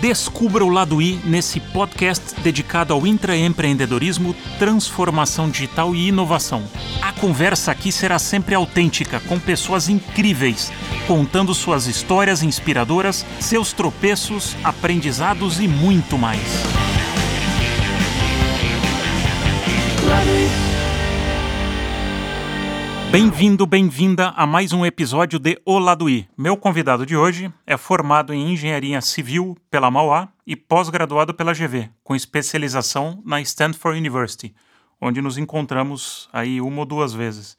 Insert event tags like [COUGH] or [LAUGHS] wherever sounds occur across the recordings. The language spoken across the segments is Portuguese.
Descubra o lado I nesse podcast dedicado ao intraempreendedorismo, transformação digital e inovação. A conversa aqui será sempre autêntica, com pessoas incríveis, contando suas histórias inspiradoras, seus tropeços, aprendizados e muito mais. Bem-vindo, bem-vinda a mais um episódio de O Lado I. Meu convidado de hoje é formado em Engenharia Civil pela Mauá e pós-graduado pela GV, com especialização na Stanford University, onde nos encontramos aí uma ou duas vezes.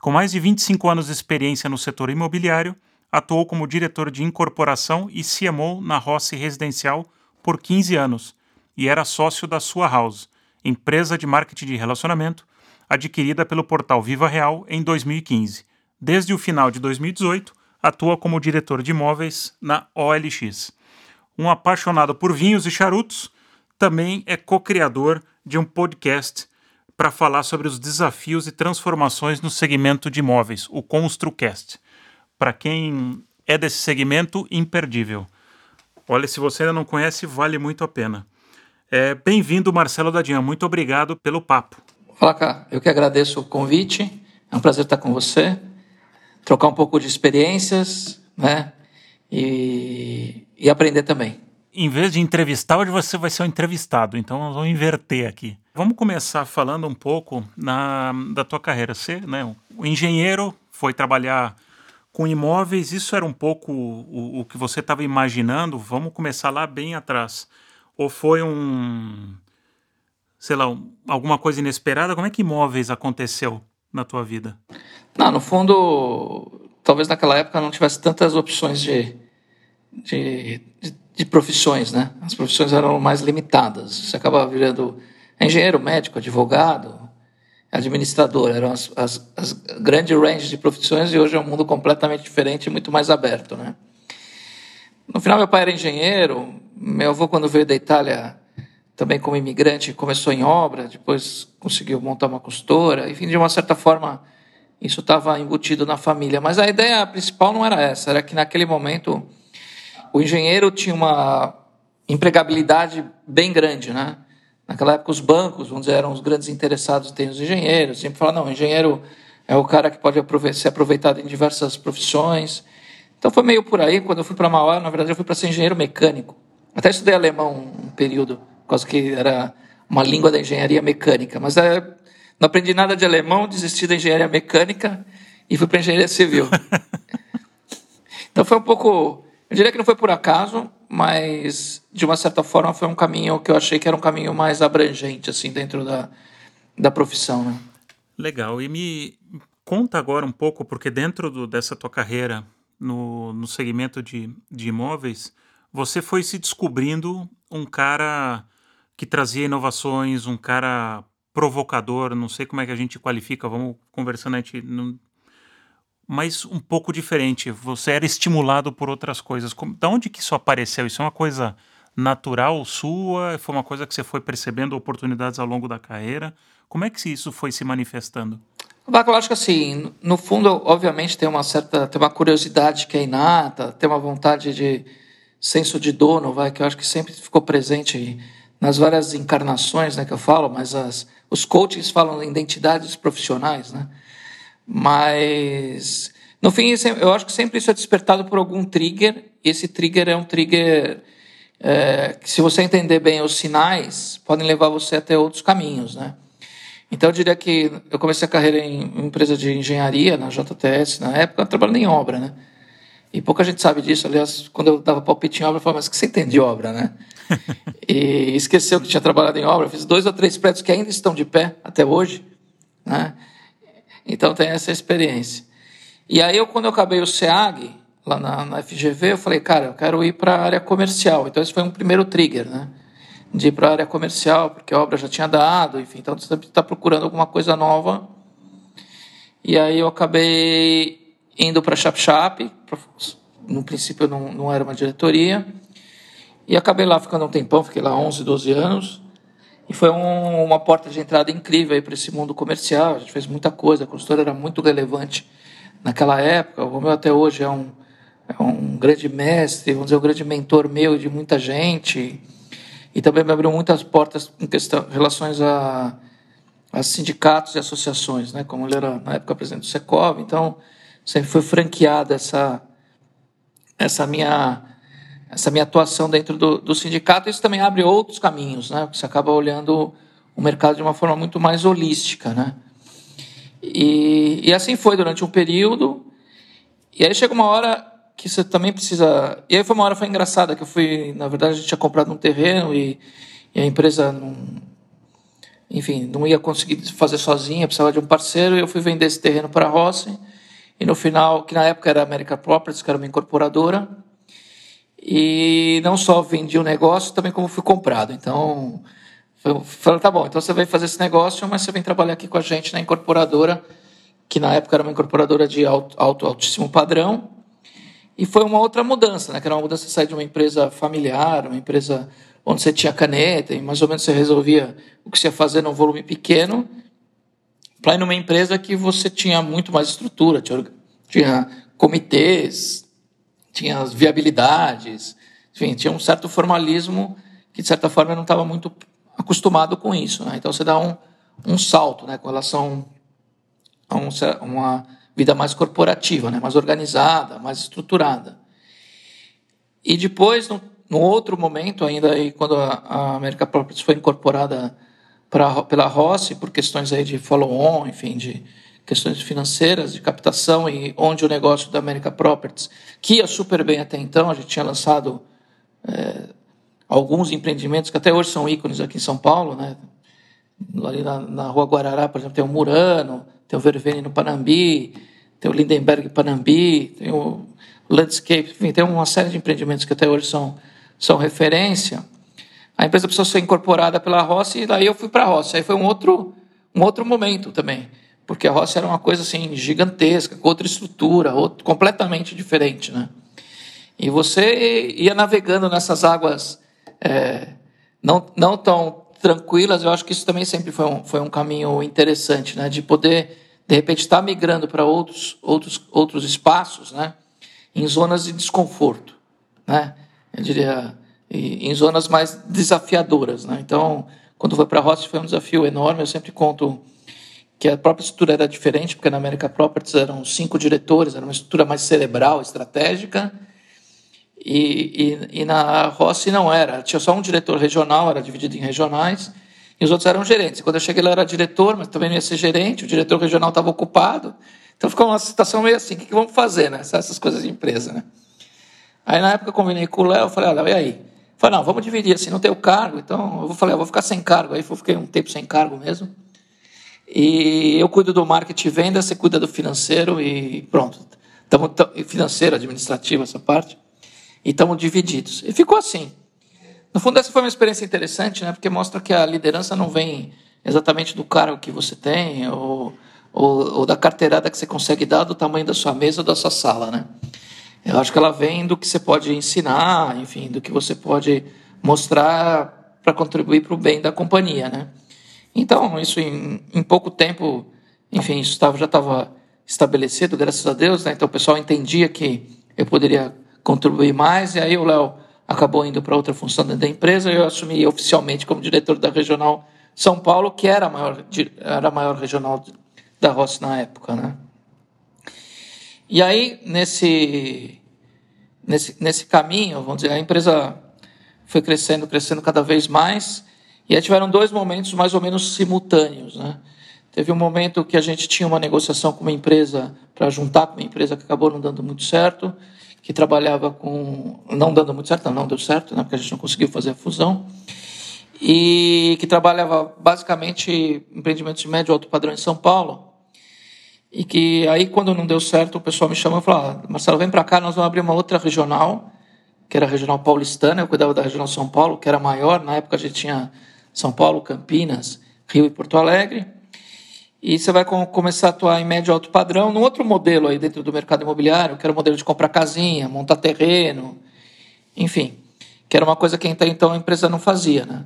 Com mais de 25 anos de experiência no setor imobiliário, atuou como diretor de incorporação e CMO na Rossi Residencial por 15 anos e era sócio da Sua House, empresa de marketing de relacionamento adquirida pelo portal Viva Real em 2015. Desde o final de 2018, atua como diretor de imóveis na OLX. Um apaixonado por vinhos e charutos, também é co-criador de um podcast para falar sobre os desafios e transformações no segmento de imóveis, o ConstruCast. Para quem é desse segmento, imperdível. Olha, se você ainda não conhece, vale muito a pena. É, Bem-vindo, Marcelo Dadian. Muito obrigado pelo papo. Fala cá, eu que agradeço o convite, é um prazer estar com você, trocar um pouco de experiências, né? E, e aprender também. Em vez de entrevistar, hoje você vai ser o entrevistado, então nós vamos inverter aqui. Vamos começar falando um pouco na, da tua carreira. Você, né, o engenheiro, foi trabalhar com imóveis, isso era um pouco o, o que você estava imaginando? Vamos começar lá bem atrás. Ou foi um sei lá, alguma coisa inesperada? Como é que imóveis aconteceu na tua vida? Não, no fundo, talvez naquela época não tivesse tantas opções de, de, de, de profissões, né? As profissões eram mais limitadas. Você acaba virando engenheiro, médico, advogado, administrador. Eram as, as, as grandes ranges de profissões e hoje é um mundo completamente diferente e muito mais aberto, né? No final, meu pai era engenheiro. Meu avô, quando veio da Itália, também como imigrante, começou em obra, depois conseguiu montar uma costura, enfim, de uma certa forma isso estava embutido na família. Mas a ideia principal não era essa, era que naquele momento o engenheiro tinha uma empregabilidade bem grande, né? Naquela época os bancos, vamos dizer, eram os grandes interessados em os engenheiros, sempre falavam, não, o engenheiro é o cara que pode ser aproveitado em diversas profissões. Então foi meio por aí, quando eu fui para Mauá, na verdade eu fui para ser engenheiro mecânico. Até estudei alemão um período por causa que era uma língua da engenharia mecânica. Mas é, não aprendi nada de alemão, desisti da engenharia mecânica e fui para engenharia civil. [LAUGHS] então foi um pouco, eu diria que não foi por acaso, mas de uma certa forma foi um caminho que eu achei que era um caminho mais abrangente assim dentro da, da profissão. Né? Legal. E me conta agora um pouco, porque dentro do, dessa tua carreira no, no segmento de, de imóveis, você foi se descobrindo um cara que trazia inovações, um cara provocador, não sei como é que a gente qualifica, vamos conversando, a gente não... mas um pouco diferente. Você era estimulado por outras coisas. Como, da onde que isso apareceu? Isso é uma coisa natural sua? Foi uma coisa que você foi percebendo oportunidades ao longo da carreira? Como é que isso foi se manifestando? Baco, eu acho que assim, no fundo, obviamente tem uma certa, tem uma curiosidade que é inata, tem uma vontade de senso de dono, vai, que eu acho que sempre ficou presente nas várias encarnações né, que eu falo, mas as, os coaches falam em identidades profissionais, né? Mas, no fim, eu acho que sempre isso é despertado por algum trigger, esse trigger é um trigger é, que, se você entender bem os sinais, podem levar você até outros caminhos, né? Então, eu diria que eu comecei a carreira em empresa de engenharia, na JTS, na época, trabalhando em obra, né? E pouca gente sabe disso. Aliás, quando eu dava palpite em obra, eu falava, mas o que você entende de obra, né? E esqueceu que tinha trabalhado em obra. Fiz dois ou três prédios que ainda estão de pé até hoje, né? Então tem essa experiência. E aí, eu, quando eu acabei o SEAG, lá na, na FGV, eu falei, cara, eu quero ir para a área comercial. Então, esse foi um primeiro trigger, né? De ir para a área comercial, porque a obra já tinha dado, enfim. Então, você está procurando alguma coisa nova. E aí, eu acabei indo para a Chap Chap, no princípio não, não era uma diretoria, e acabei lá ficando um tempão, fiquei lá 11, 12 anos, e foi um, uma porta de entrada incrível para esse mundo comercial, a gente fez muita coisa, a consultora era muito relevante naquela época, o meu até hoje é um, é um grande mestre, vamos dizer, um grande mentor meu de muita gente. E também me abriu muitas portas em questão, relações a, a sindicatos e associações, né? Como ele era na época presidente do Secov, então sempre foi franqueada essa essa minha essa minha atuação dentro do, do sindicato. Isso também abre outros caminhos, né? Você acaba olhando o mercado de uma forma muito mais holística, né? E, e assim foi durante um período. E aí chega uma hora que você também precisa. E aí foi uma hora foi engraçada que eu fui, na verdade, a gente tinha comprado um terreno e, e a empresa não, enfim, não ia conseguir fazer sozinha, precisava de um parceiro, e eu fui vender esse terreno para a Rossi. E no final, que na época era America Properties, que era uma incorporadora, e não só vendi o negócio, também como fui comprado. Então, falou, tá bom, então você vai fazer esse negócio, mas você vem trabalhar aqui com a gente na incorporadora, que na época era uma incorporadora de alto, alto altíssimo padrão, e foi uma outra mudança, né? que era uma mudança de sair de uma empresa familiar, uma empresa onde você tinha caneta e mais ou menos você resolvia o que você ia fazer num volume pequeno, para ir numa empresa que você tinha muito mais estrutura, tinha comitês, tinha as viabilidades, enfim, tinha um certo formalismo que, de certa forma, eu não estava muito acostumado com isso. Né? Então, você dá um, um salto né, com relação a um, uma vida mais corporativa, né, mais organizada, mais estruturada. E depois, no outro momento, ainda aí, quando a, a América Properties foi incorporada pra, pela Rossi, por questões aí de follow-on, enfim, de questões financeiras, de captação, e onde o negócio da América Properties, que ia super bem até então, a gente tinha lançado é, alguns empreendimentos que até hoje são ícones aqui em São Paulo, né? Ali na, na Rua Guarará, por exemplo, tem o Murano, tem o Vervene no Panambi, tem o Lindenberg Panambi, tem o Landscape, enfim, tem uma série de empreendimentos que até hoje são são referência, a empresa precisou ser incorporada pela Rossi e daí eu fui para a Rossi. Aí foi um outro, um outro momento também, porque a Rossi era uma coisa assim gigantesca, com outra estrutura, outro, completamente diferente, né? E você ia navegando nessas águas é, não, não tão tranquilas, eu acho que isso também sempre foi um, foi um caminho interessante, né? De poder, de repente, estar migrando para outros, outros, outros espaços, né? Em zonas de desconforto, né? eu diria, em zonas mais desafiadoras. Né? Então, quando foi para a Rossi foi um desafio enorme. Eu sempre conto que a própria estrutura era diferente, porque na América Properties eram cinco diretores, era uma estrutura mais cerebral, estratégica, e, e, e, na Rossi não era. Tinha só um diretor regional, era dividido em regionais, e os outros eram gerentes. Quando eu cheguei lá, era diretor, mas também não ia ser gerente, o diretor regional estava ocupado. Então ficou uma situação meio assim: o que, que vamos fazer, né? Essas coisas de empresa, né? Aí na época eu combinei com o Léo, falei, olha, e aí? Falei, não, vamos dividir, assim, não tem o cargo, então eu falei, eu vou ficar sem cargo. Aí eu fiquei um tempo sem cargo mesmo. E eu cuido do marketing e venda, você cuida do financeiro e pronto. Tamo, financeiro, administrativo, essa parte. E estamos divididos. E ficou assim. No fundo, essa foi uma experiência interessante, né? Porque mostra que a liderança não vem exatamente do cargo que você tem ou, ou, ou da carteirada que você consegue dar do tamanho da sua mesa ou da sua sala, né? Eu acho que ela vem do que você pode ensinar, enfim, do que você pode mostrar para contribuir para o bem da companhia, né? Então, isso em, em pouco tempo, enfim, isso já estava estabelecido, graças a Deus, né? Então o pessoal entendia que eu poderia contribuir mais, e aí o Léo acabou indo para outra função dentro da empresa, e eu assumi oficialmente como diretor da Regional São Paulo, que era a maior, era a maior regional da Rossi na época, né? E aí, nesse, nesse, nesse caminho, vamos dizer, a empresa foi crescendo, crescendo cada vez mais, e aí tiveram dois momentos mais ou menos simultâneos. Né? Teve um momento que a gente tinha uma negociação com uma empresa, para juntar com uma empresa que acabou não dando muito certo, que trabalhava com. não dando muito certo, não, não deu certo, né, porque a gente não conseguiu fazer a fusão, e que trabalhava basicamente empreendimentos de médio e alto padrão em São Paulo. E que aí, quando não deu certo, o pessoal me chamou e falou: ah, Marcelo, vem para cá, nós vamos abrir uma outra regional, que era a regional paulistana. Eu cuidava da regional São Paulo, que era maior. Na época a gente tinha São Paulo, Campinas, Rio e Porto Alegre. E você vai começar a atuar em médio alto padrão, num outro modelo aí dentro do mercado imobiliário, que era o modelo de comprar casinha, montar terreno, enfim, que era uma coisa que até então a empresa não fazia, né?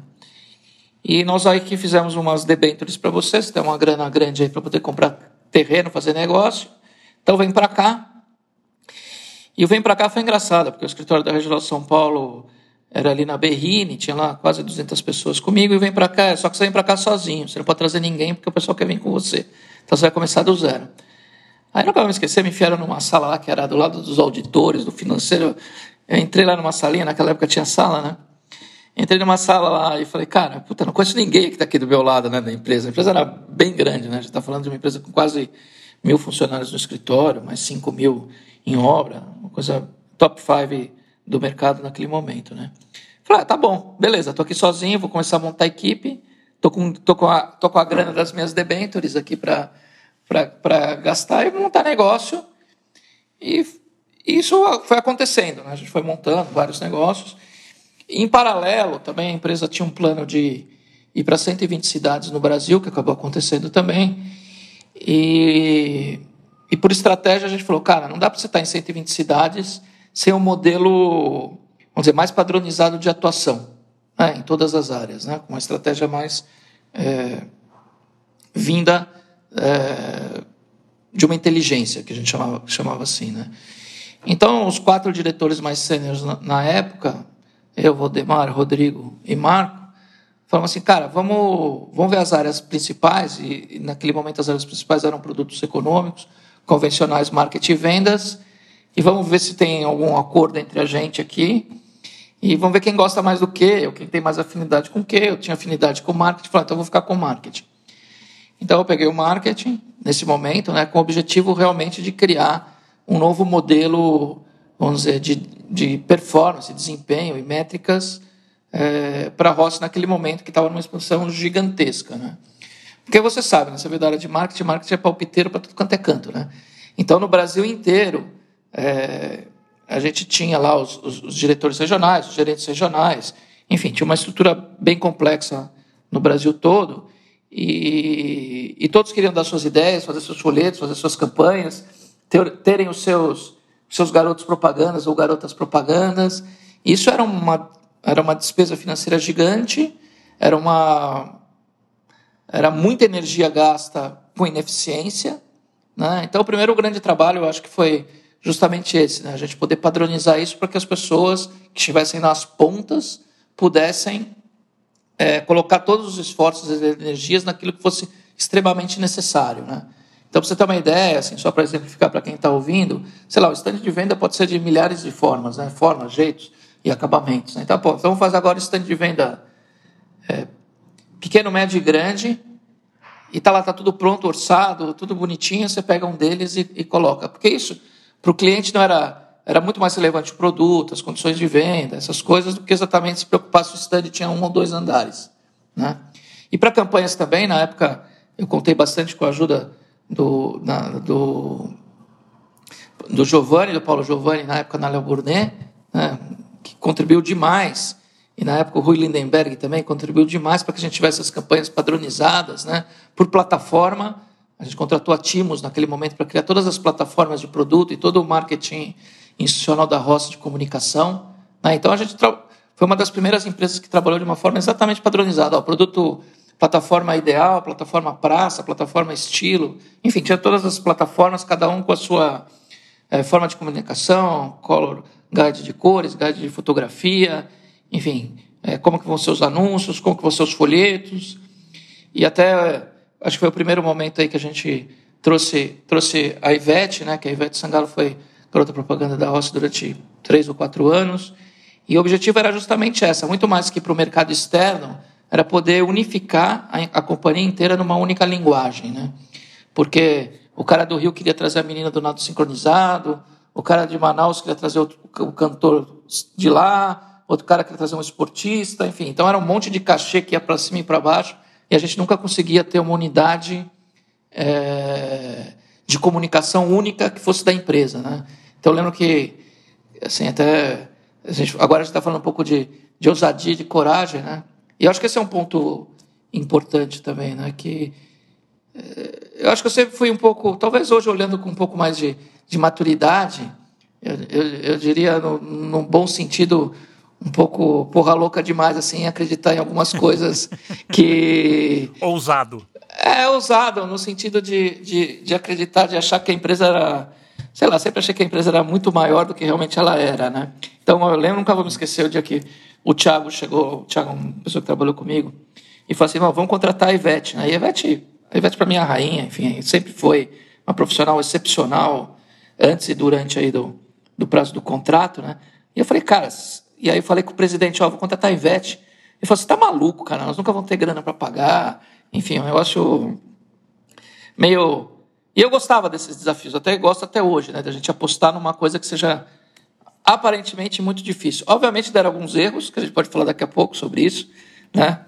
E nós aí que fizemos umas debêntures para vocês, tem uma grana grande aí para poder comprar terreno, fazer negócio. Então vem para cá. E o Vem Pra Cá foi engraçado, porque o escritório da Regional São Paulo era ali na Berrine, tinha lá quase 200 pessoas comigo, e vem para cá, só que você vem para cá sozinho, você não pode trazer ninguém, porque o pessoal quer vir com você. Então você vai começar do zero. Aí nunca vou me esquecer, me enfiaram numa sala lá, que era do lado dos auditores, do financeiro. Eu entrei lá numa salinha, naquela época tinha sala, né? Entrei numa sala lá e falei, cara, puta, não conheço ninguém que está aqui do meu lado, né, da empresa. A empresa era bem grande, né? A gente está falando de uma empresa com quase mil funcionários no escritório, mais cinco mil em obra, uma coisa top five do mercado naquele momento, né? Falei, ah, tá bom, beleza, tô aqui sozinho, vou começar a montar equipe, tô com, tô com, a, tô com a grana das minhas debentures aqui para gastar e montar negócio. E isso foi acontecendo, né? a gente foi montando vários negócios. Em paralelo, também a empresa tinha um plano de ir para 120 cidades no Brasil, que acabou acontecendo também. E, e por estratégia a gente falou, cara, não dá para você estar em 120 cidades sem um modelo, vamos dizer, mais padronizado de atuação né, em todas as áreas, né, com uma estratégia mais é, vinda é, de uma inteligência, que a gente chamava, chamava assim. Né. Então, os quatro diretores mais sêniores na, na época, eu, Valdemar, Rodrigo e Marco, falamos assim, cara, vamos, vamos ver as áreas principais, e, e naquele momento as áreas principais eram produtos econômicos, convencionais, marketing e vendas, e vamos ver se tem algum acordo entre a gente aqui. E vamos ver quem gosta mais do que, ou quem tem mais afinidade com o que. Eu tinha afinidade com marketing, falei, então eu vou ficar com marketing. Então eu peguei o marketing nesse momento, né, com o objetivo realmente de criar um novo modelo, vamos dizer, de, de performance, desempenho e métricas é, para a Rossi naquele momento que estava numa expansão gigantesca, né? Porque você sabe, né, você vê da área de marketing, marketing é palpiteiro para tudo quanto é canto, né? Então no Brasil inteiro é, a gente tinha lá os, os, os, diretores regionais, os gerentes regionais, enfim, tinha uma estrutura bem complexa no Brasil todo, e, e todos queriam dar suas ideias, fazer seus folhetos, fazer suas campanhas, ter, terem os seus, seus garotos propagandas ou garotas propagandas. Isso era uma, era uma despesa financeira gigante, era uma era muita energia gasta com ineficiência. Né? Então, o primeiro grande trabalho, eu acho que foi justamente esse, né? a gente poder padronizar isso para que as pessoas que estivessem nas pontas pudessem é, colocar todos os esforços e energias naquilo que fosse extremamente necessário. Né? Então, para você ter uma ideia, assim, só para exemplificar para quem está ouvindo, sei lá, o estande de venda pode ser de milhares de formas, né? formas, jeitos e acabamentos. Né? Então, pô, então, vamos fazer agora o estande de venda é, pequeno, médio e grande, e tá lá, está tudo pronto, orçado, tudo bonitinho, você pega um deles e, e coloca. Porque isso para o cliente não era era muito mais relevante o produto, as condições de venda, essas coisas, do que exatamente se preocupar se o stand tinha um ou dois andares. Né? E para campanhas também, na época, eu contei bastante com a ajuda do, na, do, do Giovanni, do Paulo Giovanni, na época na Léo Burnet, né, que contribuiu demais. E na época o Rui Lindenberg também contribuiu demais para que a gente tivesse as campanhas padronizadas né, por plataforma a gente contratou a Timos naquele momento para criar todas as plataformas de produto e todo o marketing institucional da roça de comunicação. Né? Então a gente foi uma das primeiras empresas que trabalhou de uma forma exatamente padronizada. O produto plataforma ideal, plataforma praça, plataforma estilo, enfim, tinha todas as plataformas, cada um com a sua é, forma de comunicação, color, guide de cores, guide de fotografia, enfim, é, como que vão ser os anúncios, como que vão ser os folhetos, e até acho que foi o primeiro momento aí que a gente trouxe, trouxe a Ivete, né, que a Ivete Sangalo foi garota propaganda da Rossi durante três ou quatro anos. E o objetivo era justamente essa, muito mais que para o mercado externo, era poder unificar a, a, companhia inteira numa única linguagem, né? Porque o cara do Rio queria trazer a menina do nado sincronizado, o cara de Manaus queria trazer o, o cantor de lá, outro cara queria trazer um esportista, enfim. Então era um monte de cachê que ia para cima e para baixo e a gente nunca conseguia ter uma unidade é, de comunicação única que fosse da empresa, né? Então eu lembro que, assim, até a gente, agora a gente está falando um pouco de, de ousadia, de coragem, né? E eu acho que esse é um ponto importante também, né? Que é, eu acho que eu sempre fui um pouco, talvez hoje olhando com um pouco mais de, de maturidade, eu, eu, eu diria, no, num bom sentido, um pouco porra louca demais, assim, acreditar em algumas [LAUGHS] coisas que. Ousado. É, ousado, no sentido de, de, de, acreditar, de achar que a empresa era sei lá, sempre achei que a empresa era muito maior do que realmente ela era, né? Então eu lembro, nunca vou me esquecer o dia que o Thiago chegou, o Thiago, uma pessoa que trabalhou comigo, e falou assim: vamos contratar a Ivete. Né? E a Ivete, a Ivete para mim é a rainha, enfim, sempre foi uma profissional excepcional antes e durante aí do, do prazo do contrato, né? E eu falei, cara, e aí eu falei com o presidente: ó, vou contratar a Ivete. Ele falou: você tá maluco, cara, nós nunca vamos ter grana para pagar. Enfim, é um negócio meio. E eu gostava desses desafios, até gosto até hoje, né? Da gente apostar numa coisa que seja aparentemente muito difícil. Obviamente deram alguns erros, que a gente pode falar daqui a pouco sobre isso, né?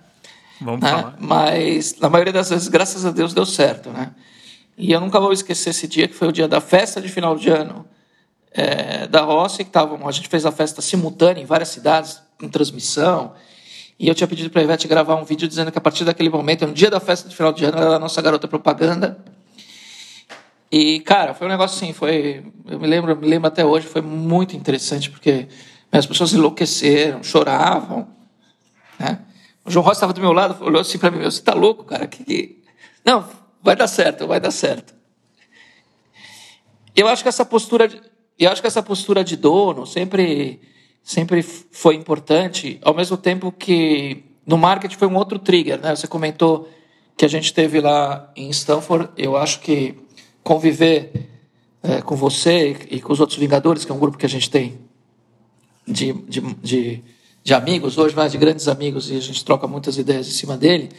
Vamos né? falar. Mas na maioria das vezes, graças a Deus, deu certo, né? E eu nunca vou esquecer esse dia, que foi o dia da festa de final de ano é, da Rossi, que tavam, a gente fez a festa simultânea em várias cidades, com transmissão, e eu tinha pedido para a Ivete gravar um vídeo dizendo que a partir daquele momento, no dia da festa de final de ano, ela era a nossa garota propaganda, e, cara, foi um negócio assim, foi. Eu me lembro, me lembro até hoje, foi muito interessante, porque as pessoas enlouqueceram, choravam. Né? O João Rosa estava do meu lado, olhou assim para mim: Você está louco, cara? Que... Não, vai dar certo, vai dar certo. Eu acho que essa postura, de, eu acho que essa postura de dono sempre, sempre foi importante, ao mesmo tempo que no marketing foi um outro trigger, né? Você comentou que a gente teve lá em Stanford, eu acho que conviver é, com você e com os outros Vingadores, que é um grupo que a gente tem de, de, de, de amigos hoje, mais de grandes amigos, e a gente troca muitas ideias em cima dele,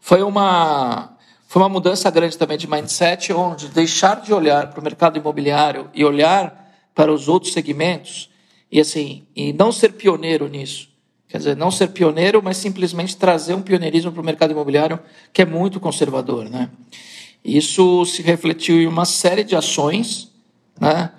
foi uma, foi uma mudança grande também de mindset, onde deixar de olhar para o mercado imobiliário e olhar para os outros segmentos, e assim, e não ser pioneiro nisso. Quer dizer, não ser pioneiro, mas simplesmente trazer um pioneirismo para o mercado imobiliário que é muito conservador, né? Isso se refletiu em uma série de ações, né?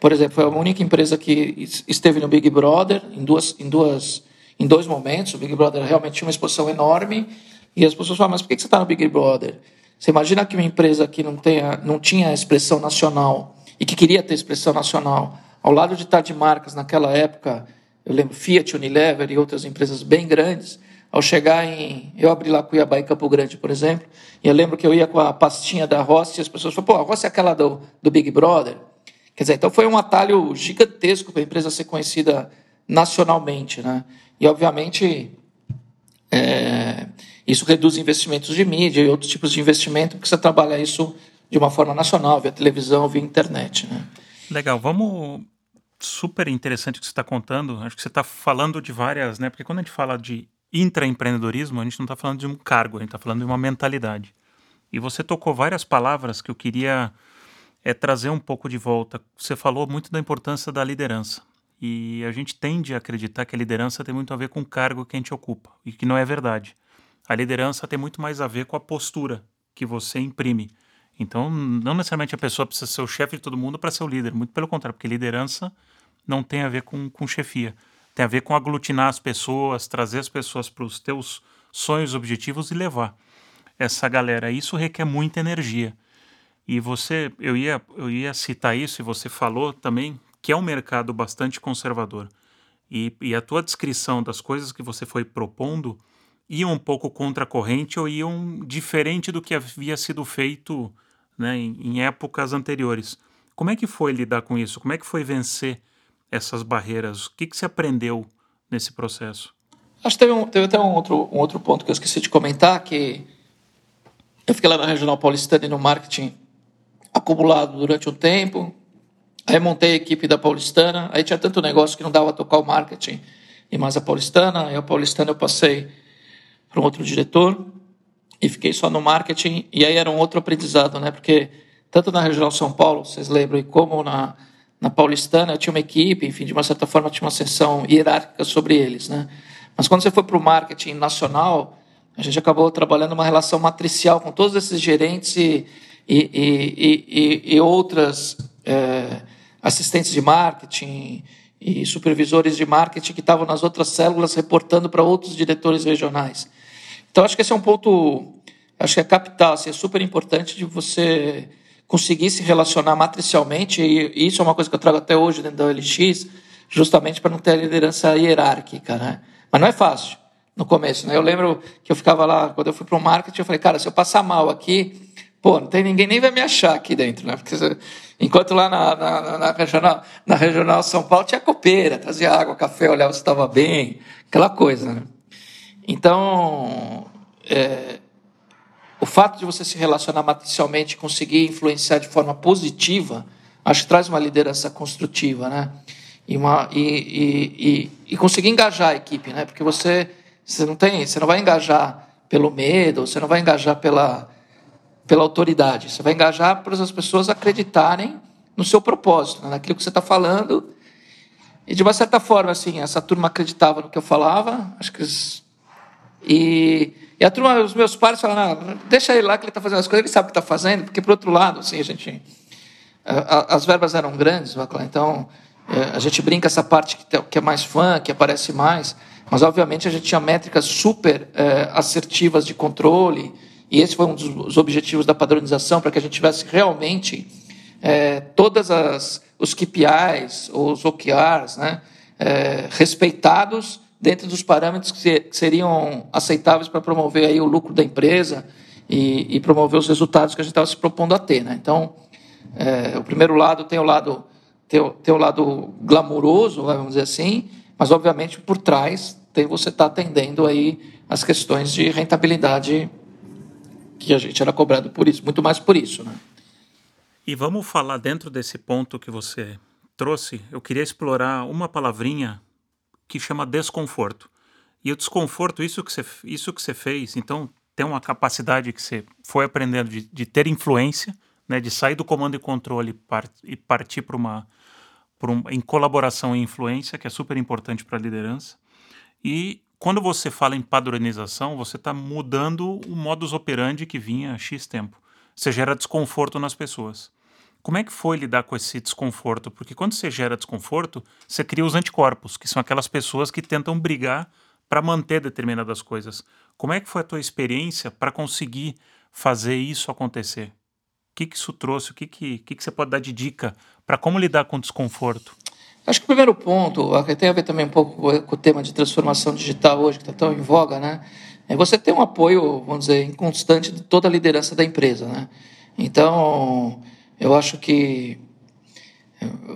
Por exemplo, foi a única empresa que esteve no Big Brother em duas, em duas, em dois momentos. O Big Brother realmente tinha uma exposição enorme e as pessoas falam: mas por que você está no Big Brother? Você imagina que uma empresa que não tenha, não tinha expressão nacional e que queria ter expressão nacional, ao lado de estar de marcas naquela época, eu lembro Fiat, Unilever e outras empresas bem grandes ao chegar em. Eu abri lá Cuiabá e Campo Grande, por exemplo, e eu lembro que eu ia com a pastinha da Rossi e as pessoas falaram, pô, a Rossi é aquela do, do Big Brother. Quer dizer, então foi um atalho gigantesco para a empresa ser conhecida nacionalmente. Né? E, obviamente, é, isso reduz investimentos de mídia e outros tipos de investimento, porque você trabalha isso de uma forma nacional, via televisão, via internet. Né? Legal, vamos. Super interessante o que você está contando. Acho que você está falando de várias, né? Porque quando a gente fala de intraempreendedorismo, a gente não está falando de um cargo, a gente está falando de uma mentalidade. E você tocou várias palavras que eu queria é, trazer um pouco de volta. Você falou muito da importância da liderança. E a gente tende a acreditar que a liderança tem muito a ver com o cargo que a gente ocupa, e que não é verdade. A liderança tem muito mais a ver com a postura que você imprime. Então, não necessariamente a pessoa precisa ser o chefe de todo mundo para ser o líder, muito pelo contrário, porque liderança não tem a ver com, com chefia tem a ver com aglutinar as pessoas, trazer as pessoas para os teus sonhos, objetivos e levar essa galera. Isso requer muita energia. E você, eu ia, eu ia citar isso e você falou também que é um mercado bastante conservador. E, e a tua descrição das coisas que você foi propondo iam um pouco contra a corrente ou iam diferente do que havia sido feito né, em, em épocas anteriores. Como é que foi lidar com isso? Como é que foi vencer essas barreiras? O que, que você aprendeu nesse processo? Acho que teve, um, teve até um outro, um outro ponto que eu esqueci de comentar, que eu fiquei lá na Regional Paulistana e no marketing acumulado durante um tempo. Aí montei a equipe da Paulistana. Aí tinha tanto negócio que não dava tocar o marketing e mais a Paulistana. Aí a Paulistana eu passei para um outro diretor e fiquei só no marketing. E aí era um outro aprendizado, né? Porque tanto na Regional São Paulo, vocês lembram, como na na Paulistana eu tinha uma equipe, enfim, de uma certa forma tinha uma ascensão hierárquica sobre eles, né? Mas quando você foi para o marketing nacional, a gente acabou trabalhando uma relação matricial com todos esses gerentes e, e, e, e, e outras é, assistentes de marketing e supervisores de marketing que estavam nas outras células reportando para outros diretores regionais. Então, acho que esse é um ponto, acho que é capital, assim, é super importante de você conseguir se relacionar matricialmente, e isso é uma coisa que eu trago até hoje dentro da OLX, justamente para não ter a liderança hierárquica, né? Mas não é fácil no começo, né? Eu lembro que eu ficava lá, quando eu fui para o marketing, eu falei, cara, se eu passar mal aqui, pô, não tem ninguém nem vai me achar aqui dentro, né? Porque enquanto lá na, na, na, regional, na regional São Paulo tinha copeira, trazia água, café, olhava se estava bem, aquela coisa, né? Então, é, o fato de você se relacionar matricialmente conseguir influenciar de forma positiva, acho que traz uma liderança construtiva, né? E, uma, e, e, e, e conseguir engajar a equipe, né? Porque você, você não tem, você não vai engajar pelo medo, você não vai engajar pela, pela autoridade, você vai engajar para as pessoas acreditarem no seu propósito, né? naquilo que você está falando. E de uma certa forma, assim, essa turma acreditava no que eu falava, acho que e, e a turma, os meus pais falaram, ah, deixa ele lá que ele está fazendo as coisas, ele sabe o que está fazendo, porque, por outro lado, assim, a gente, as verbas eram grandes, então é, a gente brinca essa parte que é mais fã, que aparece mais, mas, obviamente, a gente tinha métricas super é, assertivas de controle, e esse foi um dos objetivos da padronização, para que a gente tivesse realmente é, todas as os KPIs, os OKRs, né, é, respeitados dentro dos parâmetros que, seriam aceitáveis para promover aí o lucro da empresa e, e promover os resultados que a gente estava se propondo a ter. Né? Então, é, o primeiro lado tem o lado tem, tem o lado glamuroso, vamos dizer assim, mas obviamente por trás tem você estar tá atendendo aí as questões de rentabilidade que a gente era cobrado por isso, muito mais por isso, né? E vamos falar dentro desse ponto que você trouxe. Eu queria explorar uma palavrinha que chama desconforto. E o desconforto, isso que você, isso que você fez, então tem uma capacidade que você foi aprendendo de, de ter influência, né, de sair do comando e controle e partir para uma, um, em colaboração e influência, que é super importante para a liderança. E quando você fala em padronização, você está mudando o modus operandi que vinha há X tempo. Você gera desconforto nas pessoas. Como é que foi lidar com esse desconforto? Porque quando você gera desconforto, você cria os anticorpos, que são aquelas pessoas que tentam brigar para manter determinadas coisas. Como é que foi a tua experiência para conseguir fazer isso acontecer? O que, que isso trouxe? O que, que, que, que você pode dar de dica para como lidar com desconforto? Acho que o primeiro ponto, que tem a ver também um pouco com o tema de transformação digital hoje, que está tão em voga, né? É você ter um apoio, vamos dizer, inconstante de toda a liderança da empresa, né? Então, eu acho que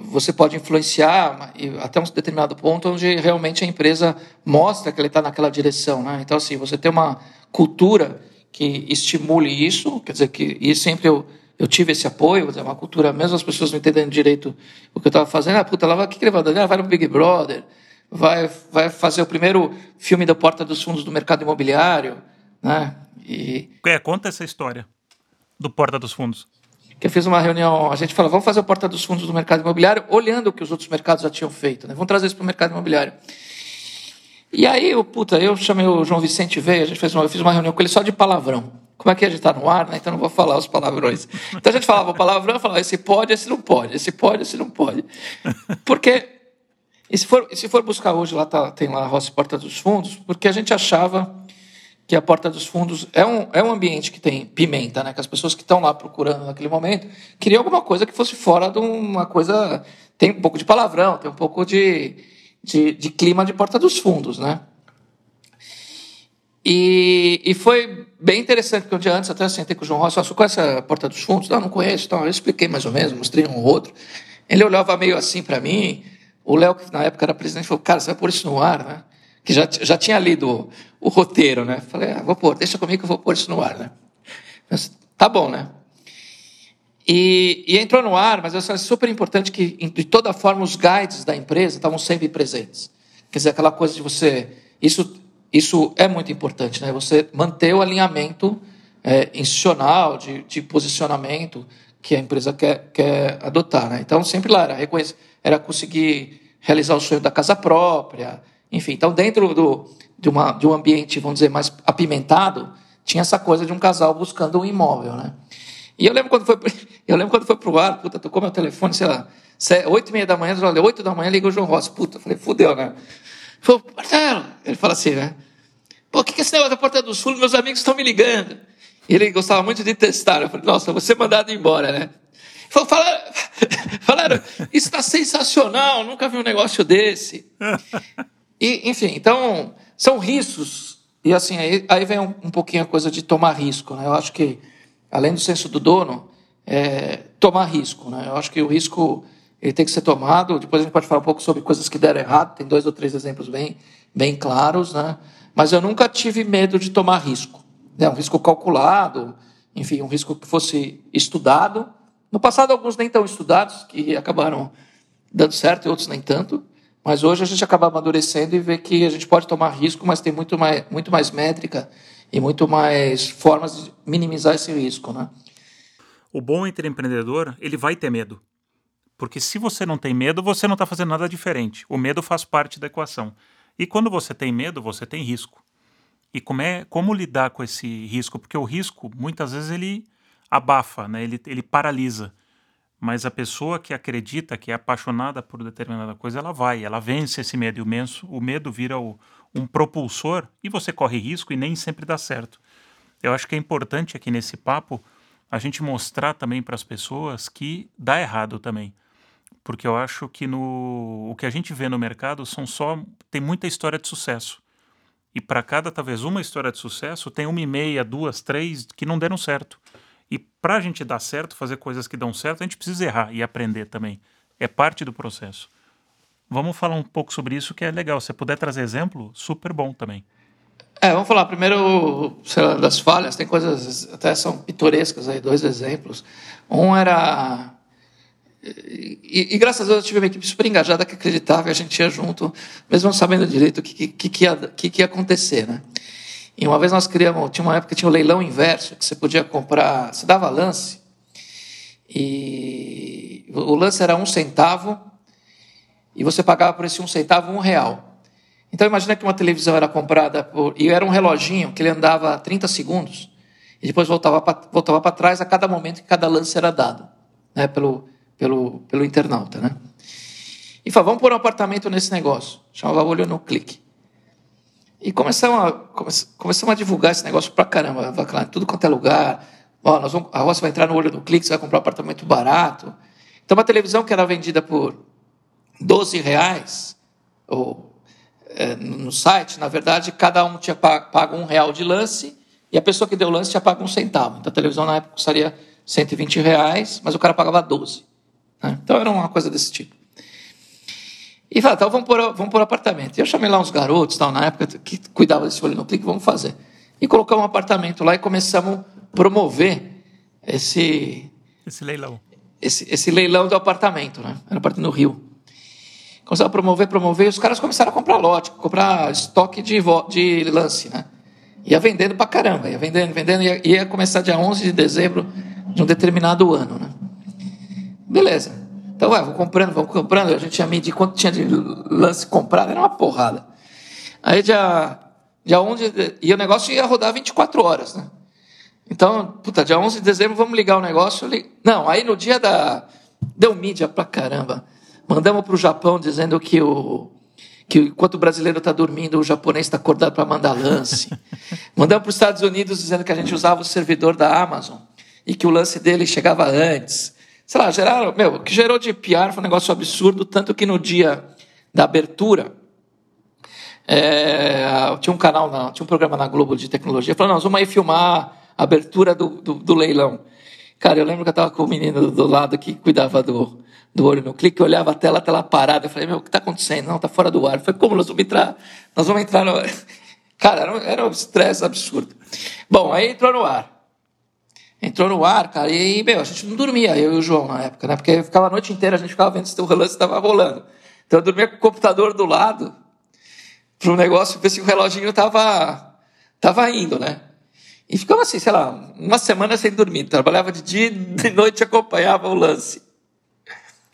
você pode influenciar até um determinado ponto onde realmente a empresa mostra que ele está naquela direção. Né? Então, assim, você tem uma cultura que estimule isso, quer dizer, que e sempre eu, eu tive esse apoio, é uma cultura, mesmo as pessoas não entendendo direito o que eu estava fazendo, ah, puta, lá vai, que, que ele vai? Ah, vai no Big Brother, vai, vai fazer o primeiro filme da Porta dos Fundos do mercado imobiliário, né? E... É, conta essa história do Porta dos Fundos que eu fiz uma reunião, a gente falou, vamos fazer a porta dos fundos do mercado imobiliário, olhando o que os outros mercados já tinham feito, né? Vamos trazer isso para o mercado imobiliário. E aí, eu, puta, eu chamei o João Vicente veio, a gente fez uma, eu fiz uma reunião com ele só de palavrão. Como é que a gente está no ar, né? Então não vou falar os palavrões. Então a gente falava o palavrão, falava esse pode, esse não pode, esse pode, esse não pode. Porque, se for, se for buscar hoje, lá tá, tem lá a Roça Porta dos Fundos, porque a gente achava que a Porta dos Fundos é um, é um ambiente que tem pimenta, né? Que as pessoas que estão lá procurando naquele momento queriam alguma coisa que fosse fora de uma coisa. Tem um pouco de palavrão, tem um pouco de, de, de clima de Porta dos Fundos, né? E, e foi bem interessante, porque um dia antes até sentei com o João Rossi, você conhece a Porta dos Fundos? Não, não conheço. Então, eu expliquei mais ou menos, mostrei um ou outro. Ele olhava meio assim para mim. O Léo, que na época era presidente, falou: Cara, você vai pôr isso no ar, né? Que já, já tinha lido o roteiro, né? Falei, ah, vou pôr, deixa comigo que eu vou pôr isso no ar, né? Mas, tá bom, né? E, e, entrou no ar, mas é super importante que, de toda forma, os guides da empresa estavam sempre presentes. Quer dizer, aquela coisa de você. Isso, isso é muito importante, né? Você manter o alinhamento é, institucional, de, de, posicionamento que a empresa quer, quer adotar, né? Então, sempre lá era, era conseguir realizar o sonho da casa própria, enfim. Então, dentro do, de, uma, de um ambiente, vamos dizer, mais apimentado, tinha essa coisa de um casal buscando um imóvel, né? E eu lembro quando foi, [LAUGHS] eu lembro quando foi pro ar, puta, tocou meu telefone, sei lá, oito e meia da manhã, olha, oito da manhã, liga o João Rossi, puta, falei, fudeu, né? Falei, Marcelo, ele fala assim, né? Pô, o que, que é esse negócio da Porta do Sul? Meus amigos estão me ligando. E ele gostava muito de testar. Eu falei, nossa, ser mandado embora, né? Falou, falaram, [LAUGHS] falaram isso está sensacional, nunca vi um negócio desse. [LAUGHS] E, enfim, então, são riscos. E assim, aí, aí vem um, um, pouquinho a coisa de tomar risco. Né? Eu acho que além do senso do dono, é tomar risco. Né? Eu acho que o risco ele tem que ser tomado. Depois a gente pode falar um pouco sobre coisas que deram errado. Tem dois ou três exemplos bem, bem claros, né? Mas eu nunca tive medo de tomar risco. Né? Um risco calculado, enfim, um risco que fosse estudado. No passado, alguns nem tão estudados, que acabaram dando certo e outros nem tanto. Mas hoje a gente acaba amadurecendo e vê que a gente pode tomar risco, mas tem muito mais, muito mais métrica e muito mais formas de minimizar esse risco, né? O bom entre empreendedor, ele vai ter medo. Porque se você não tem medo, você não está fazendo nada diferente. O medo faz parte da equação. E quando você tem medo, você tem risco. E como, é, como lidar com esse risco? Porque o risco, muitas vezes, ele abafa, né? ele, ele paralisa. Mas a pessoa que acredita, que é apaixonada por determinada coisa, ela vai, ela vence esse medo. E o, menso, o medo vira o, um propulsor e você corre risco e nem sempre dá certo. Eu acho que é importante aqui nesse papo a gente mostrar também para as pessoas que dá errado também porque eu acho que no o que a gente vê no mercado são só tem muita história de sucesso e para cada talvez uma história de sucesso tem uma e meia, duas, três que não deram certo. E para a gente dar certo, fazer coisas que dão certo, a gente precisa errar e aprender também. É parte do processo. Vamos falar um pouco sobre isso que é legal. Se puder trazer exemplo, super bom também. É, vamos falar primeiro lá, das falhas. Tem coisas até são pitorescas aí, dois exemplos. Um era e, e, graças a Deus eu tive uma equipe super engajada que acreditava que a gente ia junto, mesmo não sabendo direito o que, que, que, ia, que, que ia acontecer, né? E uma vez nós criamos, tinha uma época que tinha o um leilão inverso, que você podia comprar, você dava lance, e o lance era um centavo, e você pagava por esse um centavo um real. Então imagina que uma televisão era comprada por, e era um reloginho que ele andava 30 segundos, e depois voltava para voltava trás a cada momento que cada lance era dado, né, pelo, pelo, pelo internauta, né? E falou, vamos pôr um apartamento nesse negócio. Chamava Olho no Clique. E começamos a, começamos a divulgar esse negócio pra caramba. Tudo quanto é lugar. Ó, nós vamos, a Roça vai entrar no Olho no Clique, você vai comprar um apartamento barato. Então, uma televisão que era vendida por 12 reais, ou, é, no site, na verdade, cada um tinha pago um real de lance e a pessoa que deu lance tinha pago um centavo. Então, a televisão na época custaria 120 reais, mas o cara pagava 12. Né? Então era uma coisa desse tipo. E falei, então vamos pôr, vamos pôr apartamento. E eu chamei lá uns garotos, tal, na época, que cuidavam desse olho no clique, vamos fazer. E colocamos um apartamento lá e começamos a promover esse... Esse leilão. Esse, esse leilão do apartamento, né? Era apartamento no Rio. Começaram a promover, promover, e os caras começaram a comprar lote, comprar estoque de, de lance, né? Ia vendendo pra caramba, ia vendendo, vendendo, ia, ia começar dia 11 de dezembro de um determinado ano, né? Beleza. Então, vai, vou comprando, vamos comprando. A gente ia medir quanto tinha de lance comprado, era uma porrada. Aí, dia, dia 11, e o negócio ia rodar 24 horas, né? Então, puta, dia 11 de dezembro, vamos ligar o negócio. Não, aí no dia da. Deu mídia pra caramba. Mandamos para o Japão dizendo que o. Que enquanto o brasileiro está dormindo, o japonês está acordado para mandar lance. [LAUGHS] Mandamos para os Estados Unidos dizendo que a gente usava o servidor da Amazon e que o lance dele chegava antes sei lá, geraram, meu, o que gerou de PR foi um negócio absurdo, tanto que no dia da abertura, é, tinha um canal, na, tinha um programa na Globo de tecnologia, falando, nós vamos aí filmar a abertura do, do, do leilão. Cara, eu lembro que eu estava com o menino do, do lado que cuidava do, do olho no clique, eu olhava a tela, a tela parada, eu falei, meu, o que está acontecendo? Não, está fora do ar. Falei, como nós vamos entrar? Nós vamos entrar no... [LAUGHS] Cara, era um, era um estresse absurdo. Bom, aí entrou no ar entrou no ar, cara, e meu, a gente não dormia, eu e o João na época, né? Porque ficava a noite inteira, a gente ficava vendo se o relance estava rolando. Então eu dormia com o computador do lado, para o negócio ver se o reloginho estava tava indo, né? E ficava assim, sei lá, uma semana sem dormir. Trabalhava de dia e [LAUGHS] de noite acompanhava o lance.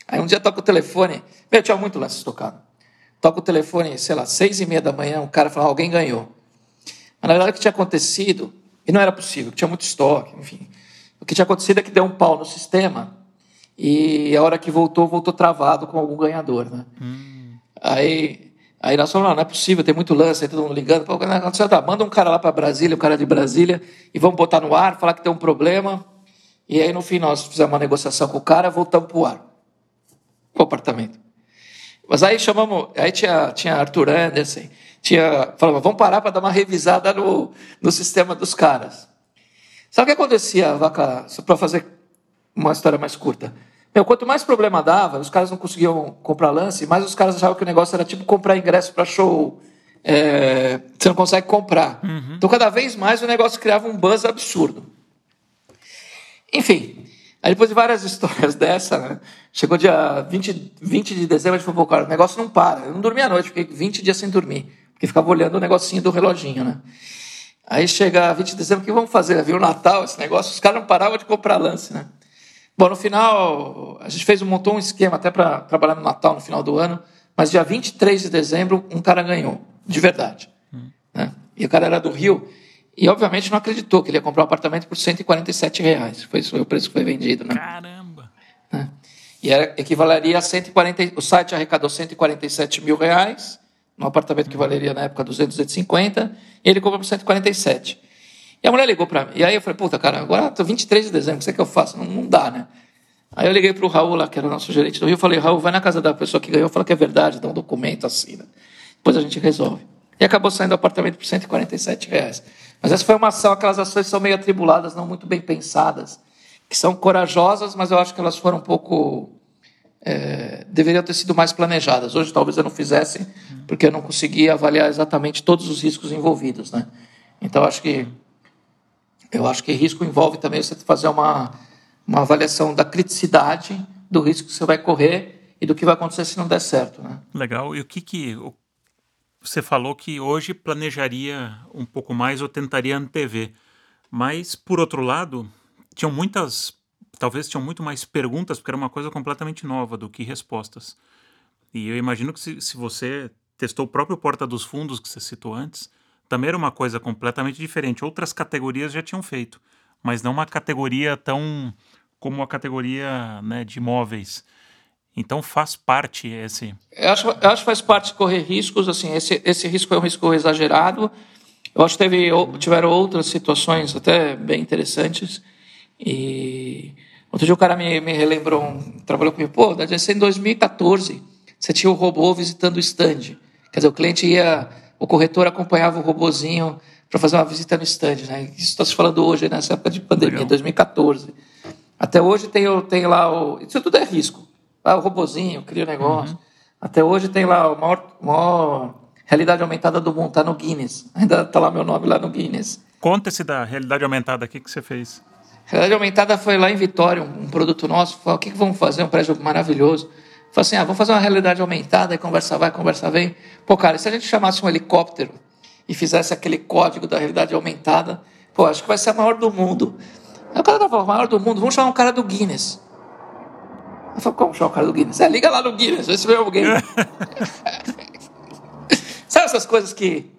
Aí um dia toca o telefone, meu, tinha muito lance tocado. Toca o telefone, sei lá, seis e meia da manhã, um cara fala, alguém ganhou. Mas na verdade o que tinha acontecido e não era possível, tinha muito estoque, enfim. O que tinha acontecido é que deu um pau no sistema e a hora que voltou, voltou travado com algum ganhador, né? Hum. Aí, aí nós falamos, não, não é possível, tem muito lance, aí todo mundo ligando. Pô, tá, manda um cara lá para Brasília, o um cara de Brasília, e vamos botar no ar, falar que tem um problema. E aí, no fim, nós fizemos uma negociação com o cara, voltamos para o ar, o apartamento. Mas aí chamamos, aí tinha, tinha Arthur Anderson, tinha, falava, vamos parar para dar uma revisada no, no sistema dos caras. Sabe o que acontecia, Vaca, para fazer uma história mais curta? Meu, quanto mais problema dava, os caras não conseguiam comprar lance, mais os caras achavam que o negócio era tipo comprar ingresso para show. É, você não consegue comprar. Uhum. Então, cada vez mais o negócio criava um buzz absurdo. Enfim, aí depois de várias [LAUGHS] histórias dessa, né, chegou dia 20, 20 de dezembro, a gente falou, cara, o negócio não para. Eu não dormia à noite, fiquei 20 dias sem dormir, porque ficava olhando o negocinho do reloginho, né? Aí chega 20 de dezembro, o que vamos fazer? Viu o Natal, esse negócio, os caras não paravam de comprar lance, né? Bom, no final, a gente fez, montou um esquema até para trabalhar no Natal, no final do ano, mas dia 23 de dezembro, um cara ganhou, de verdade. Hum. Né? E o cara era do Rio, e obviamente não acreditou que ele ia comprar um apartamento por 147 reais. Foi, foi o preço que foi vendido, né? Caramba! Né? E era, equivaleria a 140. O site arrecadou 147 mil reais, num apartamento que valeria na época 200, 250, e ele comprou por 147. E a mulher ligou para mim. E aí eu falei, puta, cara, agora tô 23 de dezembro, o que é que eu faço? Não, não dá, né? Aí eu liguei para o Raul lá, que era o nosso gerente do Rio, falei, Raul, vai na casa da pessoa que ganhou, fala que é verdade, dá um documento, assina. Depois a gente resolve. E acabou saindo o apartamento por 147 reais. Mas essa foi uma ação, aquelas ações são meio atribuladas, não muito bem pensadas, que são corajosas, mas eu acho que elas foram um pouco. É, deveriam ter sido mais planejadas. Hoje talvez eu não fizesse, porque eu não conseguia avaliar exatamente todos os riscos envolvidos. Né? Então acho que eu acho que risco envolve também você fazer uma, uma avaliação da criticidade do risco que você vai correr e do que vai acontecer se não der certo. Né? Legal. E o que, que você falou que hoje planejaria um pouco mais ou tentaria antever. Mas, por outro lado, tinham muitas. Talvez tinham muito mais perguntas, porque era uma coisa completamente nova do que respostas. E eu imagino que se, se você testou o próprio Porta dos Fundos que você citou antes, também era uma coisa completamente diferente. Outras categorias já tinham feito, mas não uma categoria tão como a categoria né, de imóveis. Então faz parte esse. Eu acho, eu acho que faz parte correr riscos. Assim, esse, esse risco é um risco exagerado. Eu acho que teve, tiveram outras situações até bem interessantes. E outro dia o cara me, me relembrou, um, trabalhou comigo, pô, deve ser em 2014, você tinha o robô visitando o stand. Quer dizer, o cliente ia o corretor acompanhava o robozinho para fazer uma visita no stand. Né? Isso está se falando hoje, nessa época de pandemia, Legal. 2014. Até hoje tem, tem lá o. Isso tudo é risco. Lá o robozinho, cria o negócio. Uhum. Até hoje tem lá o maior, maior realidade aumentada do mundo, está no Guinness. Ainda está lá meu nome lá no Guinness. Conta-se da realidade aumentada, o que, que você fez? Realidade aumentada foi lá em Vitória, um, um produto nosso. Falou, o que, que vamos fazer? Um prédio maravilhoso. Falei assim, ah, vamos fazer uma realidade aumentada, e conversa vai, conversa vem. Pô, cara, se a gente chamasse um helicóptero e fizesse aquele código da realidade aumentada, pô, acho que vai ser a maior do mundo. Aí o cara falou, maior do mundo, vamos chamar um cara do Guinness. Eu falei, como chamar o cara do Guinness? É, liga lá no Guinness, vê se vê alguém. [LAUGHS] Sabe essas coisas que...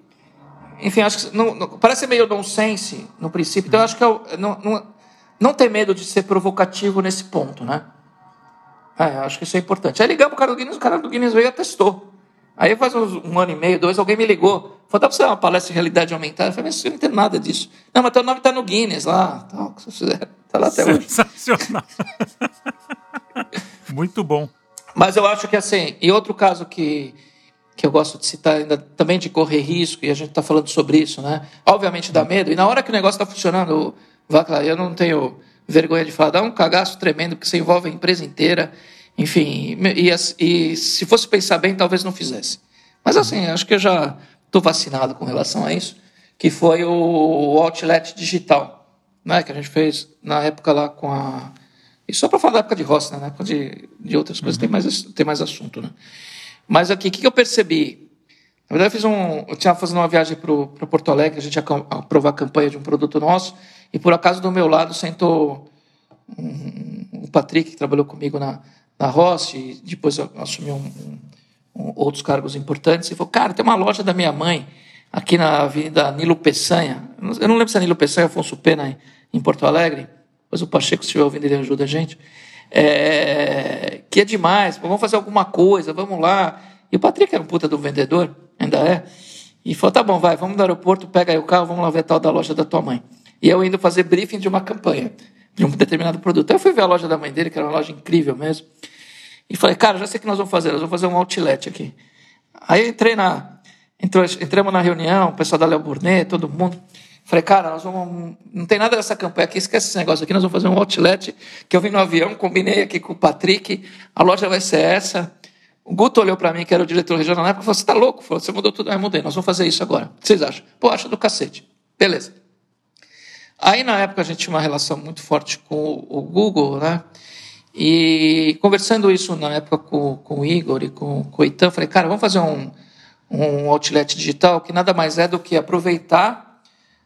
Enfim, acho que não, não, parece meio nonsense no princípio, então acho que eu, não, não, não ter medo de ser provocativo nesse ponto, né? É, acho que isso é importante. Aí ligamos o cara do Guinness, o cara do Guinness veio e atestou. Aí faz uns, um ano e meio, dois, alguém me ligou. Falou, dá para você uma palestra de realidade aumentada? Eu falei, mas eu não entendo nada disso. Não, mas teu nome está no Guinness lá, tal, que vocês fizeram. Está lá até hoje. Sensacional. [LAUGHS] Muito bom. Mas eu acho que assim, e outro caso que, que eu gosto de citar ainda também de correr risco, e a gente está falando sobre isso, né? Obviamente dá medo, e na hora que o negócio está funcionando, Vacla, eu não tenho vergonha de falar, dá um cagaço tremendo, porque você envolve a empresa inteira. Enfim, e, e se fosse pensar bem, talvez não fizesse. Mas assim, acho que eu já estou vacinado com relação a isso, que foi o Outlet Digital, né, que a gente fez na época lá com a. E só para falar da época de roça, né? Na época de, de outras coisas uhum. tem, mais, tem mais assunto, né? Mas aqui, o que, que eu percebi? Na verdade, eu fiz um. Eu tinha fazendo uma viagem para Porto Alegre, a gente ia aprovar a campanha de um produto nosso. E por acaso do meu lado sentou um, o Patrick, que trabalhou comigo na, na Ross, e depois assumiu um, um, outros cargos importantes, e falou: Cara, tem uma loja da minha mãe aqui na Avenida Nilo Peçanha. Eu não lembro se é Nilo Peçanha ou Afonso Pena, em Porto Alegre. Depois o Pacheco, se estiver ouvindo, ele ajuda a gente. É, que é demais, vamos fazer alguma coisa, vamos lá. E o Patrick era um puta do vendedor, ainda é. E falou: tá bom, vai, vamos no aeroporto, pega aí o carro, vamos lá ver a tal da loja da tua mãe. E eu indo fazer briefing de uma campanha, de um determinado produto. Aí eu fui ver a loja da mãe dele, que era uma loja incrível mesmo. E falei, cara, já sei o que nós vamos fazer, nós vamos fazer um outlet aqui. Aí entrei na. Entrou, entramos na reunião, o pessoal da Léo Burnet, todo mundo. Falei, cara, nós vamos. Não tem nada dessa campanha aqui, esquece esse negócio aqui, nós vamos fazer um outlet que eu vim no avião, combinei aqui com o Patrick, a loja vai ser essa. O Guto olhou para mim, que era o diretor regional na época, e falou: Você tá louco? Falou, você mudou tudo. Aí mudei, nós vamos fazer isso agora. O que vocês acham? Pô, acha do cacete. Beleza. Aí na época a gente tinha uma relação muito forte com o Google, né? E conversando isso na época com, com o Igor e com, com o Itan, falei, cara, vamos fazer um, um outlet digital que nada mais é do que aproveitar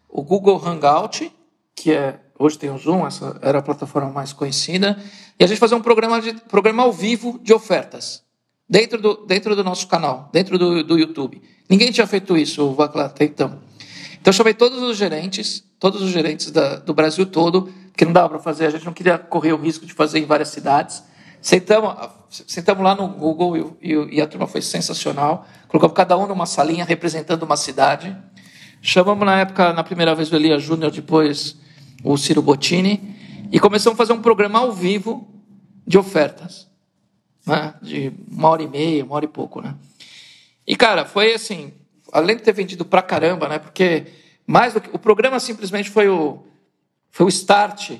o Google Hangout, que é hoje tem o Zoom, essa era a plataforma mais conhecida, e a gente fazer um programa, de, programa ao vivo de ofertas dentro do, dentro do nosso canal, dentro do, do YouTube. Ninguém tinha feito isso, Vacla, até então. Então chamei todos os gerentes, todos os gerentes da, do Brasil todo, porque não dava para fazer, a gente não queria correr o risco de fazer em várias cidades. Sentamos, sentamos lá no Google e, e, e a turma foi sensacional. Colocamos cada um numa salinha representando uma cidade. Chamamos na época, na primeira vez, o Elia Júnior, depois o Ciro Bottini, e começamos a fazer um programa ao vivo de ofertas, né? de uma hora e meia, uma hora e pouco. Né? E, cara, foi assim, além de ter vendido pra caramba, né? Porque mais do que o programa simplesmente foi o foi o start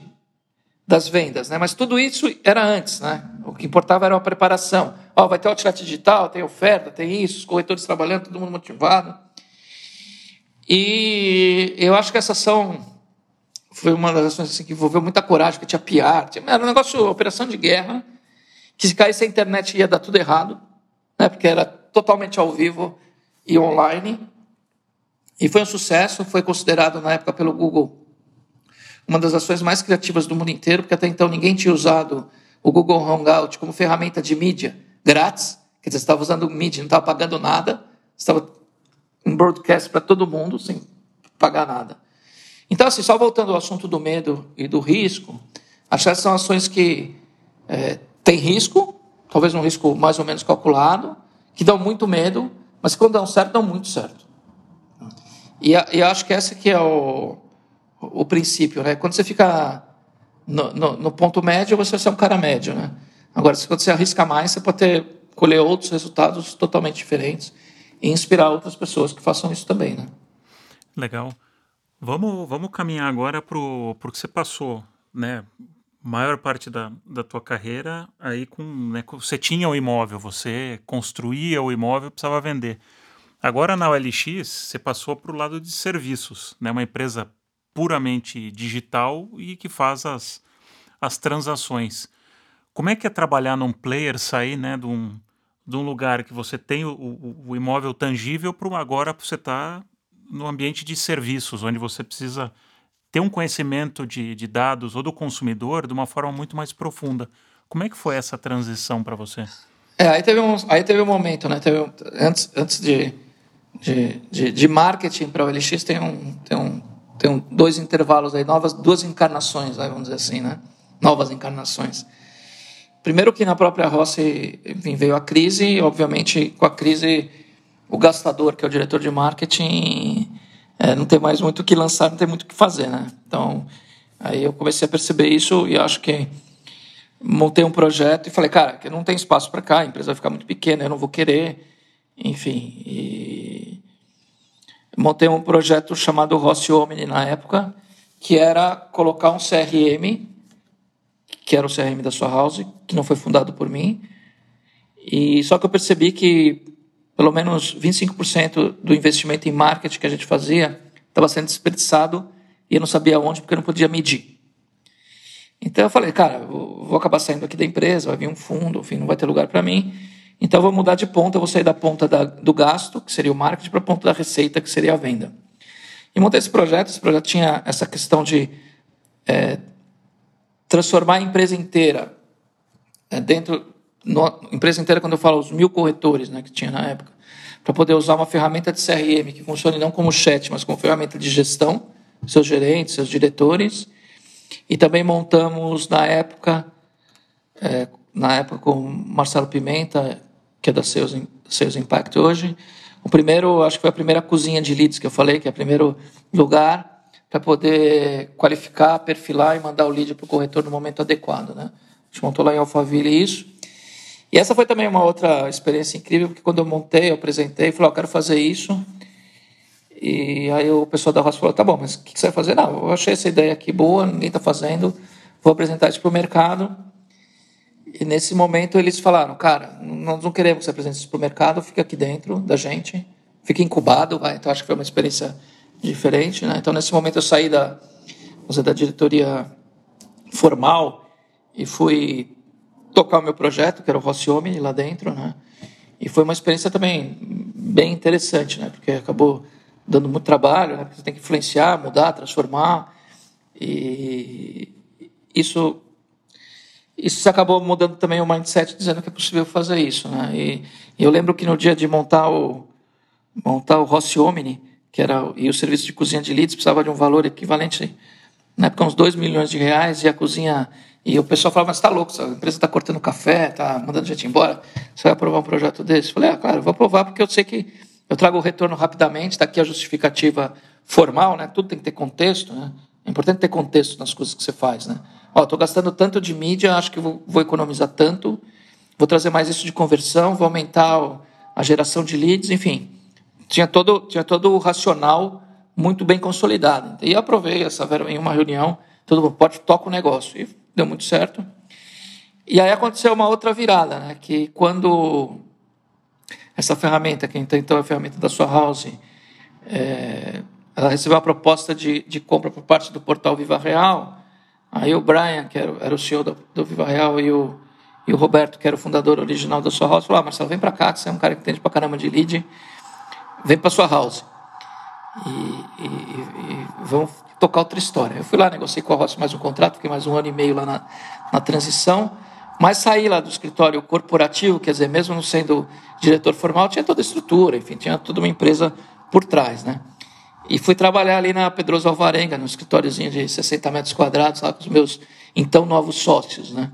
das vendas, né? Mas tudo isso era antes, né? O que importava era a preparação. Oh, vai ter outlet digital, tem oferta, tem isso, os corretores trabalhando, todo mundo motivado. E eu acho que essa ação foi uma das ações assim, que envolveu muita coragem, que tinha PR, tinha, era um negócio, operação de guerra, que se caísse a internet ia dar tudo errado, né? Porque era totalmente ao vivo e online. E foi um sucesso, foi considerado na época pelo Google uma das ações mais criativas do mundo inteiro, porque até então ninguém tinha usado o Google Hangout como ferramenta de mídia grátis. Quer dizer, você estava usando mídia, não estava pagando nada, estava em broadcast para todo mundo sem pagar nada. Então, assim, só voltando ao assunto do medo e do risco, acho que são ações que é, têm risco, talvez um risco mais ou menos calculado, que dão muito medo, mas quando dão certo, dão muito certo. E, e acho que esse que é o, o princípio, né? Quando você fica no, no, no, ponto médio, você vai ser um cara médio, né? Agora, quando você arrisca mais, você pode ter, colher outros resultados totalmente diferentes e inspirar outras pessoas que façam isso também, né? Legal. Vamos, vamos caminhar agora para o que você passou, né? maior parte da, da tua carreira aí com né, você tinha o imóvel, você construía o imóvel, precisava vender. Agora na OLX você passou para o lado de serviços, né, uma empresa puramente digital e que faz as, as transações. Como é que é trabalhar num player, sair né, de, um, de um lugar que você tem o, o, imóvel tangível para agora você estar tá no ambiente de serviços, onde você precisa ter um conhecimento de, de dados ou do consumidor de uma forma muito mais profunda. Como é que foi essa transição para você? É, aí teve um, aí teve um momento, né? Teve, antes, antes de, de, de, de marketing para o LX tem um, tem um, tem um, dois intervalos aí, novas duas encarnações, vamos dizer assim, né? Novas encarnações. Primeiro que na própria Rossi enfim, veio a crise, e obviamente com a crise o gastador, que é o diretor de marketing, é, não tem mais muito o que lançar, não tem muito o que fazer, né? Então, aí eu comecei a perceber isso e acho que montei um projeto e falei, cara, que não tem espaço para cá, a empresa vai ficar muito pequena, eu não vou querer, enfim. E montei um projeto chamado Rossi Omni na época, que era colocar um CRM, que era o CRM da sua house, que não foi fundado por mim. E só que eu percebi que pelo menos 25% do investimento em marketing que a gente fazia estava sendo desperdiçado e eu não sabia onde porque eu não podia medir. Então eu falei, cara, eu vou acabar saindo aqui da empresa, vai vir um fundo, enfim, não vai ter lugar para mim. Então eu vou mudar de ponta, vou sair da ponta da, do gasto, que seria o marketing, para a ponta da receita, que seria a venda. E montei esse projeto. Esse projeto tinha essa questão de é, transformar a empresa inteira é, dentro no, empresa inteira, quando eu falo os mil corretores né, que tinha na época, para poder usar uma ferramenta de CRM que funcione não como chat, mas como ferramenta de gestão, seus gerentes, seus diretores. E também montamos na época, é, na época com Marcelo Pimenta, que é da Sales, Sales Impact hoje, o primeiro, acho que foi a primeira cozinha de leads que eu falei, que é o primeiro lugar para poder qualificar, perfilar e mandar o lead para o corretor no momento adequado. Né? A gente montou lá em Alphaville isso. E essa foi também uma outra experiência incrível, porque quando eu montei, eu apresentei, falei, oh, eu quero fazer isso. E aí o pessoal da roça falou: tá bom, mas o que você vai fazer? Não, eu achei essa ideia aqui boa, ninguém está fazendo, vou apresentar isso para o mercado. E nesse momento eles falaram: cara, nós não queremos que você apresente isso para o mercado, fica aqui dentro da gente, fica incubado. Vai. Então acho que foi uma experiência diferente. Né? Então nesse momento eu saí da, da diretoria formal e fui tocar o meu projeto, que era o Rossiome, lá dentro. Né? E foi uma experiência também bem interessante, né? porque acabou dando muito trabalho, né? porque você tem que influenciar, mudar, transformar. E isso isso acabou mudando também o mindset, dizendo que é possível fazer isso. Né? E, e eu lembro que no dia de montar o, montar o Rossi Omni, que era e o serviço de cozinha de leads, precisava de um valor equivalente, na época, uns 2 milhões de reais, e a cozinha. E o pessoal falava, mas está louco, a empresa está cortando café, está mandando gente embora, você vai aprovar um projeto desse? Eu falei, ah, claro, vou aprovar porque eu sei que eu trago o retorno rapidamente, está aqui a justificativa formal, né? tudo tem que ter contexto, né? é importante ter contexto nas coisas que você faz. Né? Ó, estou gastando tanto de mídia, acho que vou, vou, economizar tanto, vou trazer mais isso de conversão, vou aumentar a geração de leads, enfim. Tinha todo, tinha todo o racional muito bem consolidado. E aprovei essa em uma reunião, todo mundo pode toca o negócio. E deu muito certo. E aí aconteceu uma outra virada, né? que quando essa ferramenta, que então é a ferramenta da sua house, é, ela recebeu uma proposta de, de compra por parte do portal Viva Real, Aí o Brian, que era, era o CEO do, do, Viva Real, e o, e o Roberto, que era o fundador original da sua house, falaram: ah, Marcelo, vem para cá, que você é um cara que entende pra caramba de lead, vem para sua house. E, e, e, vamos tocar outra história. Eu fui lá, negociei com a Rossi mais um contrato, fiquei mais um ano e meio lá na, na transição, mas saí lá do escritório corporativo, quer dizer, mesmo não sendo diretor formal, tinha toda a estrutura, enfim, tinha toda uma empresa por trás, né? E fui trabalhar ali na Pedroso Alvarenga, no escritóriozinho de 60 metros quadrados, lá com os meus então novos sócios, né?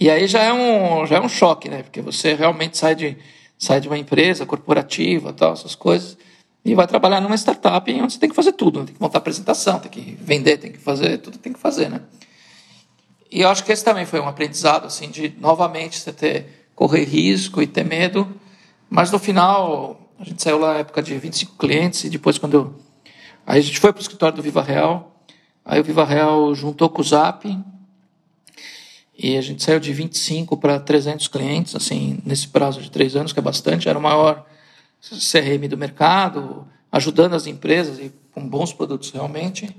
E aí já é um, já é um choque, né? Porque você realmente sai de, sai de uma empresa corporativa, tal, essas coisas, e vai trabalhar numa startup onde você tem que fazer tudo. Né? Tem que montar apresentação, tem que vender, tem que fazer, tudo tem que fazer, né? E eu acho que esse também foi um aprendizado, assim, de novamente você ter, correr risco e ter medo, mas no final a gente saiu lá na época de 25 clientes e depois quando eu... Aí a gente foi para o escritório do Viva Real, aí o Viva Real juntou com o Zap e a gente saiu de 25 para 300 clientes, assim, nesse prazo de três anos, que é bastante. Era o maior CRM do mercado, ajudando as empresas e com bons produtos realmente.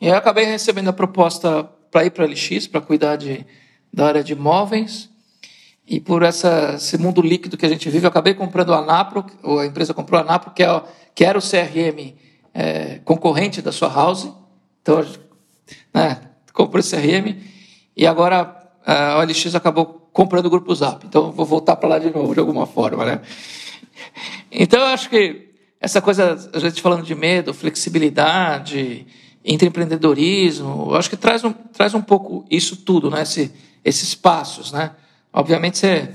E aí eu acabei recebendo a proposta para ir para a LX, para cuidar de, da área de imóveis. E por essa, esse mundo líquido que a gente vive, eu acabei comprando a Anapro, ou a empresa comprou a Anapro, que, é, que era o CRM é, concorrente da sua house. Então, né, comprou o CRM. E agora a OLX acabou comprando o Grupo Zap. Então, vou voltar para lá de novo, de alguma forma. Né? Então, eu acho que essa coisa, a gente falando de medo, flexibilidade, empreendedorismo, eu acho que traz um, traz um pouco isso tudo, né? Esse, esses passos, né? Obviamente você,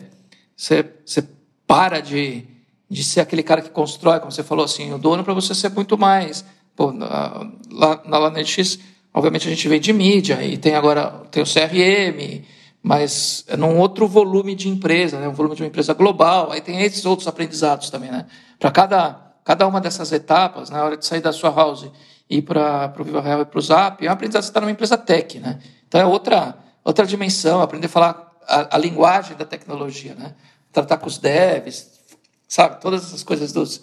você, você para de, de ser aquele cara que constrói, como você falou assim, o dono para você ser muito mais. Pô, na, lá na LaNetX, obviamente a gente vem de mídia e tem agora tem o CRM, mas é num outro volume de empresa, né? um volume de uma empresa global. Aí tem esses outros aprendizados também, né? Para cada, cada uma dessas etapas, na hora de sair da sua house e ir para o Viva Real e para o Zap, é um aprendizado você está numa empresa tech, né? Então é outra, outra dimensão, aprender a falar a, a, linguagem da tecnologia, né? Tratar com os devs, sabe? Todas essas coisas dos,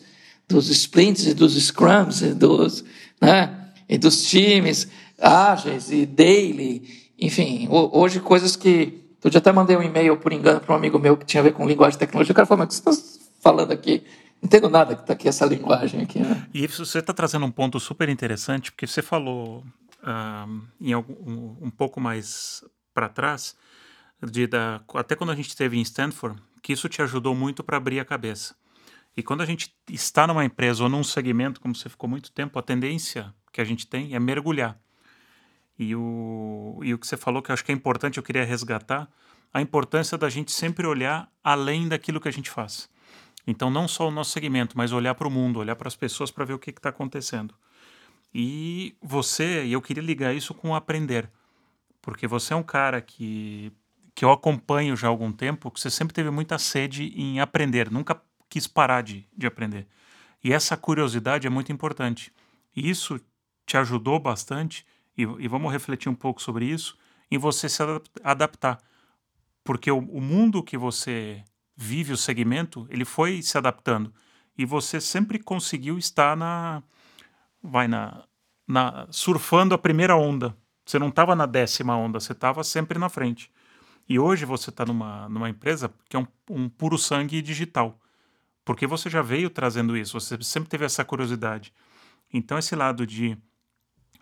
dos sprints e dos scrums e dos, né? E dos times ágeis e daily, enfim, hoje coisas que eu já até mandei um e-mail por engano para um amigo meu que tinha a ver com linguagem de tecnologia. O cara falou: "Mas o que você está falando aqui?" Não entendo nada que está aqui essa linguagem aqui. Né? E você está trazendo um ponto super interessante, porque você falou uh, em algum, um, um pouco mais para trás de, da, até quando a gente esteve em Stanford, que isso te ajudou muito para abrir a cabeça. E quando a gente está numa empresa ou num segmento, como você ficou muito tempo, a tendência que a gente tem é mergulhar. E o, e o que você falou que eu acho que é importante, eu queria resgatar, a importância da gente sempre olhar além daquilo que a gente faz. Então, não só o nosso segmento, mas olhar para o mundo, olhar para as pessoas para ver o que está acontecendo. E você, e eu queria ligar isso com aprender, porque você é um cara que que eu acompanho já há algum tempo, que você sempre teve muita sede em aprender, nunca quis parar de, de aprender. E essa curiosidade é muito importante. E isso te ajudou bastante, e, e vamos refletir um pouco sobre isso, em você se adaptar. Porque o, o mundo que você vive, o segmento, ele foi se adaptando. E você sempre conseguiu estar na. Vai na. na surfando a primeira onda. Você não estava na décima onda, você estava sempre na frente. E hoje você está numa, numa empresa que é um, um puro sangue digital. Porque você já veio trazendo isso, você sempre teve essa curiosidade. Então, esse lado de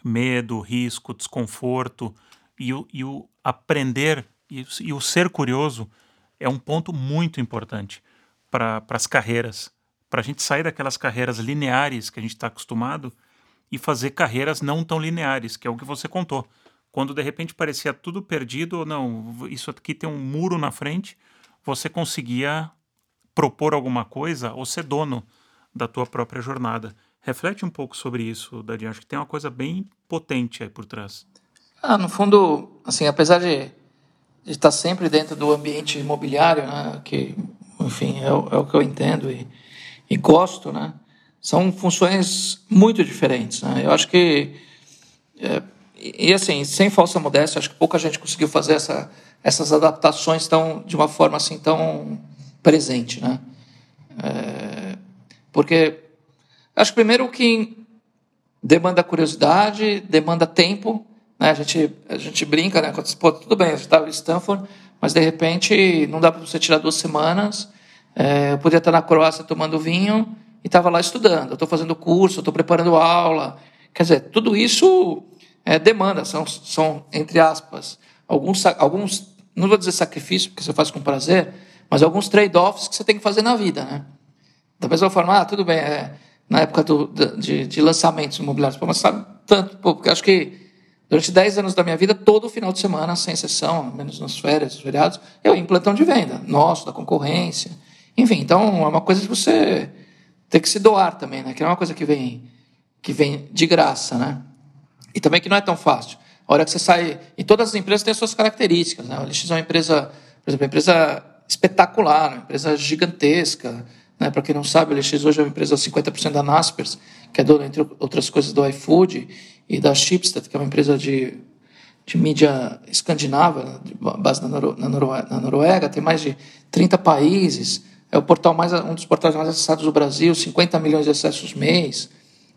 medo, risco, desconforto e o, e o aprender e, e, o ser curioso é um ponto muito importante para as carreiras. Para a gente sair daquelas carreiras lineares que a gente está acostumado e fazer carreiras não tão lineares, que é o que você contou. Quando de repente parecia tudo perdido, ou não, isso aqui tem um muro na frente, você conseguia propor alguma coisa ou ser dono da tua própria jornada. Reflete um pouco sobre isso, Dadinho. Acho que tem uma coisa bem potente aí por trás. Ah, no fundo, assim, apesar de, de estar sempre dentro do ambiente imobiliário, né, que, enfim, é, o, é o que eu entendo e, e gosto, né, são funções muito diferentes. Né? Eu acho que, é, e assim, sem falsa modéstia, acho que pouca gente conseguiu fazer essa, essas adaptações tão, de uma forma assim tão presente, né? É, porque Acho primeiro que demanda curiosidade, demanda tempo. Né? A, gente, a gente brinca, né? Pô, tudo bem, eu estava em Stanford, mas de repente não dá para você tirar duas semanas. É, eu podia estar na Croácia tomando vinho e estava lá estudando. Estou fazendo curso, estou preparando aula. Quer dizer, tudo isso é, demanda, são, são, entre aspas, alguns, alguns, não vou dizer sacrifício, porque você faz com prazer, mas alguns trade-offs que você tem que fazer na vida. Né? Da mesma forma, ah, tudo bem, é, na época do, de, de, lançamentos imobiliários. Mas sabe tanto, pô, porque acho que durante 10 anos da minha vida, todo final de semana, sem exceção, menos nas férias, nos feriados, eu ia em plantão de venda, nosso, da concorrência. Enfim, então é uma coisa que você tem que se doar também, né? Que não é uma coisa que vem, que vem de graça, né? E também que não é tão fácil. A hora que você sai. E todas as empresas têm as suas características, né? O LX é uma empresa, por exemplo, uma empresa espetacular, uma empresa gigantesca né? Para quem não sabe, o LX hoje é uma empresa 50% da Naspers, que é dona, entre outras coisas, do iFood, e da Schibsted, que é uma empresa de, de mídia escandinava, de base na, Noro, na, Noruega, na Noruega, tem mais de 30 países, é o portal mais, um dos portais mais acessados do Brasil, 50 milhões de acessos mês.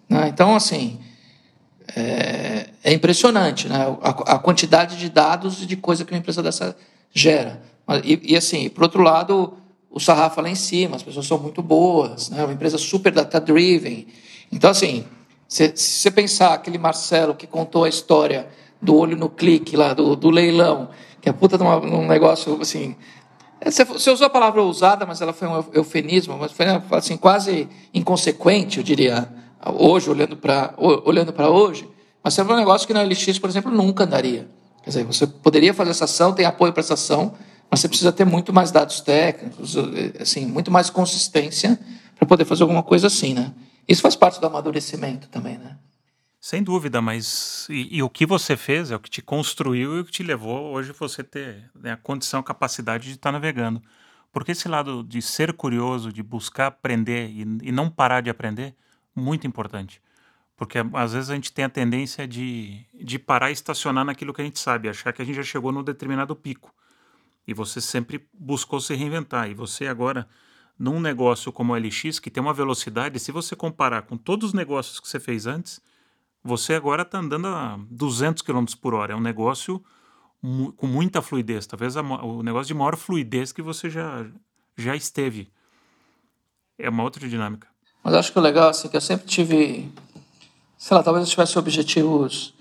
Né? Então, assim, é, é impressionante né? a, a, quantidade de dados e de coisa que uma empresa dessa gera. E, e assim, por outro lado, o sarrafo lá em cima, as pessoas são muito boas, né? uma empresa super data-driven. Então, assim, se, você pensar aquele Marcelo que contou a história do olho no clique lá, do, do leilão, que é puta de uma, um negócio, assim... Você, você usou a palavra ousada, mas ela foi um eufemismo, mas foi assim, quase inconsequente, eu diria, hoje, olhando para olhando hoje. Mas é um negócio que na LX, por exemplo, nunca andaria. Quer dizer, você poderia fazer essa ação, tem apoio para essa ação, mas você precisa ter muito mais dados técnicos, assim, muito mais consistência para poder fazer alguma coisa assim, né? Isso faz parte do amadurecimento também, né? Sem dúvida, mas e, e, o que você fez é o que te construiu e o que te levou hoje você ter né, a condição, a capacidade de estar navegando. Porque esse lado de ser curioso, de buscar aprender e, e não parar de aprender, muito importante. Porque às vezes a gente tem a tendência de, de parar e estacionar naquilo que a gente sabe, achar que a gente já chegou num determinado pico. E você sempre buscou se reinventar. E você agora, num negócio como o LX, que tem uma velocidade, se você comparar com todos os negócios que você fez antes, você agora está andando a 200 km por hora. É um negócio mu com muita fluidez. Talvez a, o negócio de maior fluidez que você já, já esteve. É uma outra dinâmica. Mas acho que o legal assim, que eu sempre tive, sei lá, talvez eu tivesse objetivos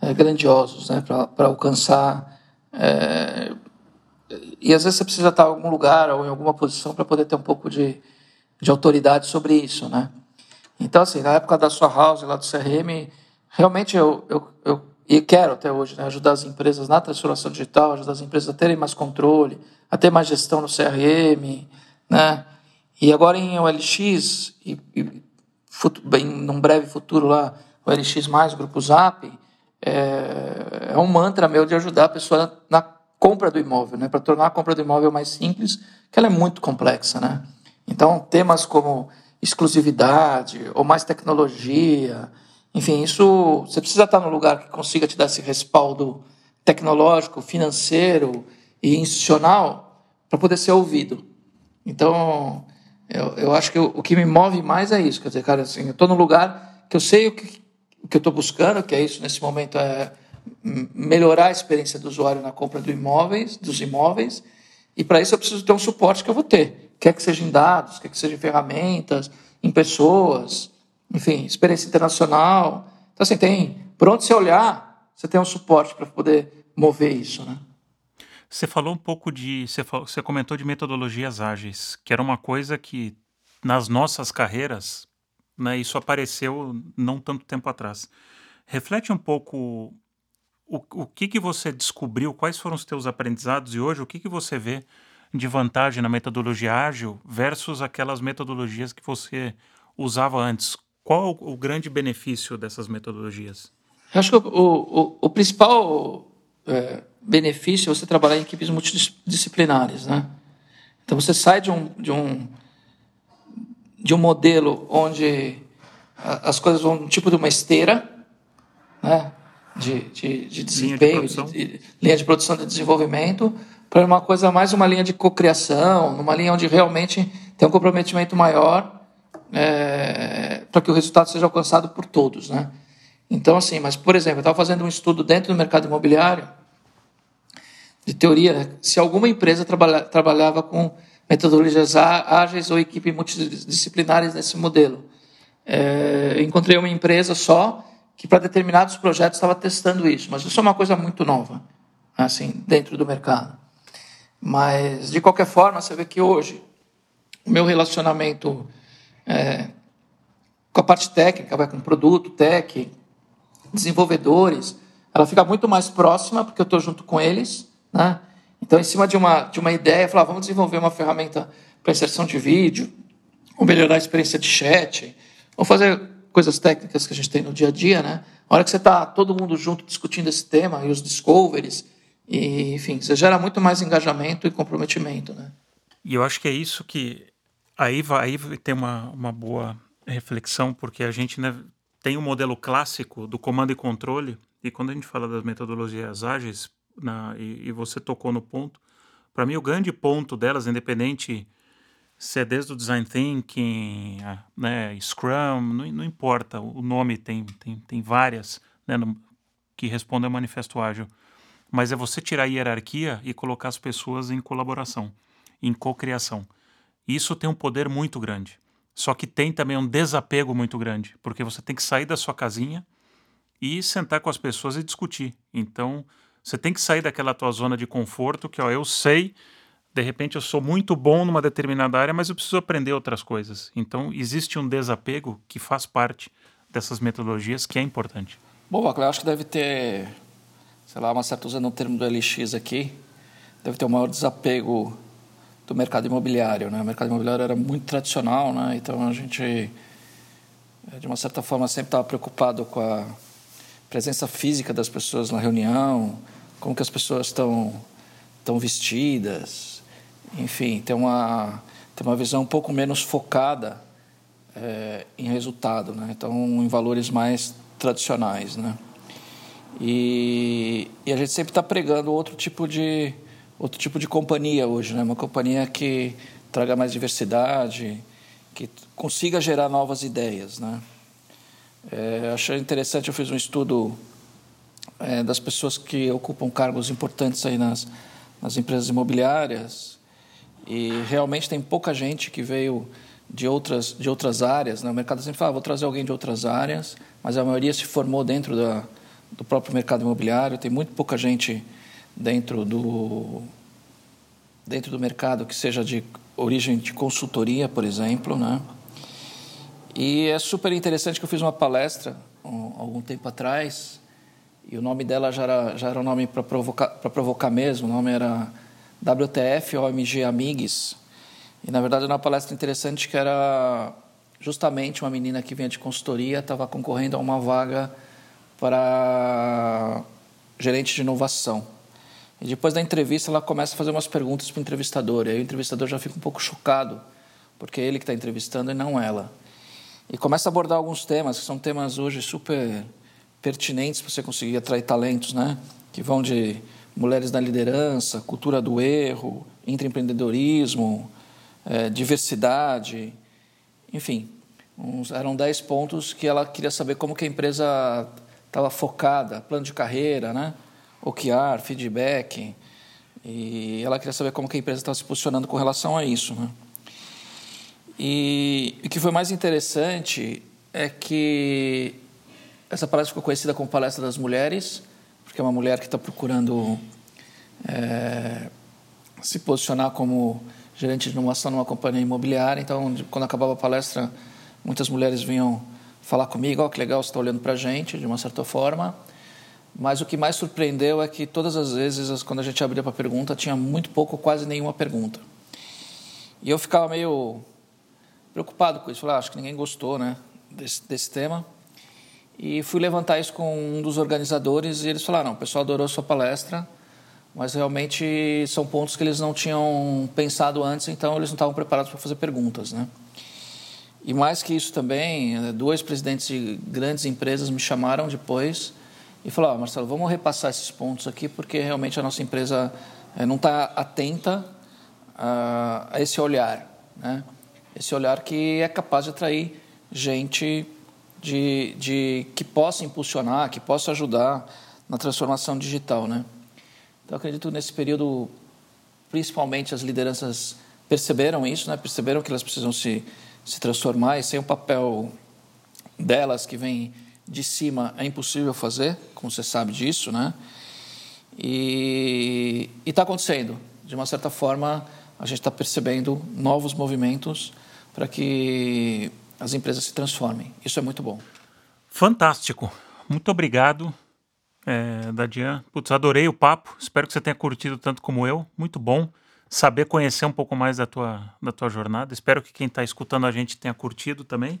é, grandiosos né, para alcançar. É, e às vezes você precisa estar em algum lugar ou em alguma posição para poder ter um pouco de, de autoridade sobre isso, né? Então, assim, na época da sua house, lá do CRM, realmente eu, eu, eu e quero até hoje né, ajudar as empresas na transformação digital, ajudar as empresas a terem mais controle, a ter mais gestão no CRM, né? E agora em OLX, e, e bem, num breve futuro lá, o LX mais, Grupo Zap, é, é um mantra meu de ajudar a pessoa na compra do imóvel, né? para tornar a compra do imóvel mais simples, que ela é muito complexa. Né? Então, temas como exclusividade ou mais tecnologia. Enfim, isso você precisa estar num lugar que consiga te dar esse respaldo tecnológico, financeiro e institucional para poder ser ouvido. Então, eu, eu acho que o, o, que me move mais é isso. Quer dizer, cara, assim, eu estou num lugar que eu sei o que, o que eu estou buscando, que é isso nesse momento, é melhorar a experiência do usuário na compra do imóveis, dos imóveis, e para isso eu preciso ter um suporte que eu vou ter. Quer que seja em dados, quer que seja em ferramentas, em pessoas, enfim, experiência internacional. Então, assim, tem, por onde você olhar, você tem um suporte para poder mover isso, né? Você falou um pouco de. Você, você comentou de metodologias ágeis, que era uma coisa que nas nossas carreiras, né, isso apareceu não tanto tempo atrás. Reflete um pouco o, o que, que você descobriu, quais foram os teus aprendizados e hoje o que, que você vê de vantagem na metodologia ágil versus aquelas metodologias que você usava antes? Qual o, o grande benefício dessas metodologias? Eu acho que o, o, o principal é, benefício é você trabalhar em equipes multidisciplinares, né? Então você sai de um, de um, de um modelo onde as coisas vão tipo de uma esteira, né? de, de, de desempenho, linha de, de, de, linha de produção de desenvolvimento, para uma coisa mais uma linha de cocriação, numa linha onde realmente tem um comprometimento maior é, para que o resultado seja alcançado por todos, né? Então, assim, mas, por exemplo, eu estava fazendo um estudo dentro do mercado imobiliário de teoria, né? se alguma empresa trabalha, trabalhava com metodologias ágeis ou equipes multidisciplinares nesse modelo. É, encontrei uma empresa só que para determinados projetos estava testando isso, mas isso é uma coisa muito nova, assim, dentro do mercado. Mas, de qualquer forma, você vê que hoje o meu relacionamento é, com a parte técnica, vai com produto, tech, desenvolvedores, ela fica muito mais próxima, porque eu estou junto com eles, né? Então, em cima de uma, de uma ideia, falar, vamos desenvolver uma ferramenta para inserção de vídeo, ou melhorar a experiência de chat, ou fazer coisas técnicas que a gente tem no dia a dia, né? A hora que você está todo mundo junto discutindo esse tema e os discoveries, e, enfim, você gera muito mais engajamento e comprometimento, né? E eu acho que é isso que aí vai, aí uma, uma boa reflexão, porque a gente né, tem o um modelo clássico do comando e controle, e quando a gente fala das metodologias ágeis, na, e, e você tocou no ponto, para mim o grande ponto delas, independente se é desde o design thinking, né, Scrum, não, não importa, o nome tem, tem, tem várias né, no, que respondem ao manifesto ágil, mas é você tirar a hierarquia e colocar as pessoas em colaboração, em cocriação. Isso tem um poder muito grande. Só que tem também um desapego muito grande, porque você tem que sair da sua casinha e sentar com as pessoas e discutir. Então, você tem que sair daquela tua zona de conforto que, ó, eu sei de repente eu sou muito bom numa determinada área, mas eu preciso aprender outras coisas. Então existe um desapego que faz parte dessas metodologias que é importante. Bom, eu acho que deve ter, sei lá, uma certa usando o termo do LX aqui, deve ter um maior desapego do mercado imobiliário, né? O mercado imobiliário era muito tradicional, né? Então a gente de uma certa forma sempre estava preocupado com a presença física das pessoas na reunião, como que as pessoas estão estão vestidas, enfim, tem uma, tem uma visão um pouco menos focada é, em resultado, né? então em valores mais tradicionais. Né? E, e a gente sempre está pregando outro tipo de outro tipo de companhia hoje, né? uma companhia que traga mais diversidade, que consiga gerar novas ideias. Né? É, achei interessante, eu fiz um estudo é, das pessoas que ocupam cargos importantes aí nas, nas empresas imobiliárias e realmente tem pouca gente que veio de outras, de outras áreas. Né? O mercado sempre fala, ah, vou trazer alguém de outras áreas, mas a maioria se formou dentro da, do próprio mercado imobiliário. Tem muito pouca gente dentro do, dentro do mercado que seja de origem de consultoria, por exemplo. Né? E é super interessante que eu fiz uma palestra um, algum tempo atrás e o nome dela já era, já era um nome para provocar, provocar mesmo, o nome era WTF OMG Amigues. E na verdade era uma palestra interessante que era justamente uma menina que vinha de consultoria, estava concorrendo a uma vaga para gerente de inovação. E depois da entrevista ela começa a fazer umas perguntas para o entrevistador. E aí o entrevistador já fica um pouco chocado, porque é ele que está entrevistando e não ela. E começa a abordar alguns temas, que são temas hoje super pertinentes para você conseguir atrair talentos, né? Que vão de mulheres na liderança, cultura do erro, intraempreendedorismo, é, diversidade, enfim. Uns, eram dez pontos que ela queria saber como que a empresa estava focada, plano de carreira, né? OKR, feedback. E ela queria saber como que a empresa estava se posicionando com relação a isso. Né? E o que foi mais interessante é que essa palestra ficou conhecida como Palestra das Mulheres, porque é uma mulher que está procurando é, se posicionar como gerente de inovação numa companhia imobiliária. Então, quando acabava a palestra, muitas mulheres vinham falar comigo, oh, que legal, você está olhando para a gente, de uma certa forma. Mas o que mais surpreendeu é que todas as vezes, quando a gente abria para pergunta, tinha muito pouco, quase nenhuma pergunta. E eu ficava meio preocupado com isso. Falei, ah, acho que ninguém gostou né, desse, desse tema. E fui levantar isso com um dos organizadores e eles falaram, não, o pessoal adorou sua palestra, mas realmente são pontos que eles não tinham pensado antes, então eles não estavam preparados para fazer perguntas, né? E mais que isso também, eh, dois presidentes de grandes empresas me chamaram depois e ah, Marcelo, vamos repassar esses pontos aqui, porque realmente a nossa empresa eh, não está atenta a, a, esse olhar, né? Esse olhar que é capaz de atrair gente de, de que possa impulsionar, que possa ajudar na transformação digital, né? Então acredito nesse período, principalmente as lideranças perceberam isso, né? Perceberam que elas precisam se se transformar e sem o papel delas que vem de cima é impossível fazer, como você sabe disso, né? E está acontecendo. De uma certa forma, a gente está percebendo novos movimentos para que as empresas se transformem. Isso é muito bom. Fantástico. Muito obrigado, é, Dadian. Putz, adorei o papo. Espero que você tenha curtido tanto como eu. Muito bom saber conhecer um pouco mais da tua, da tua jornada. Espero que quem está escutando a gente tenha curtido também.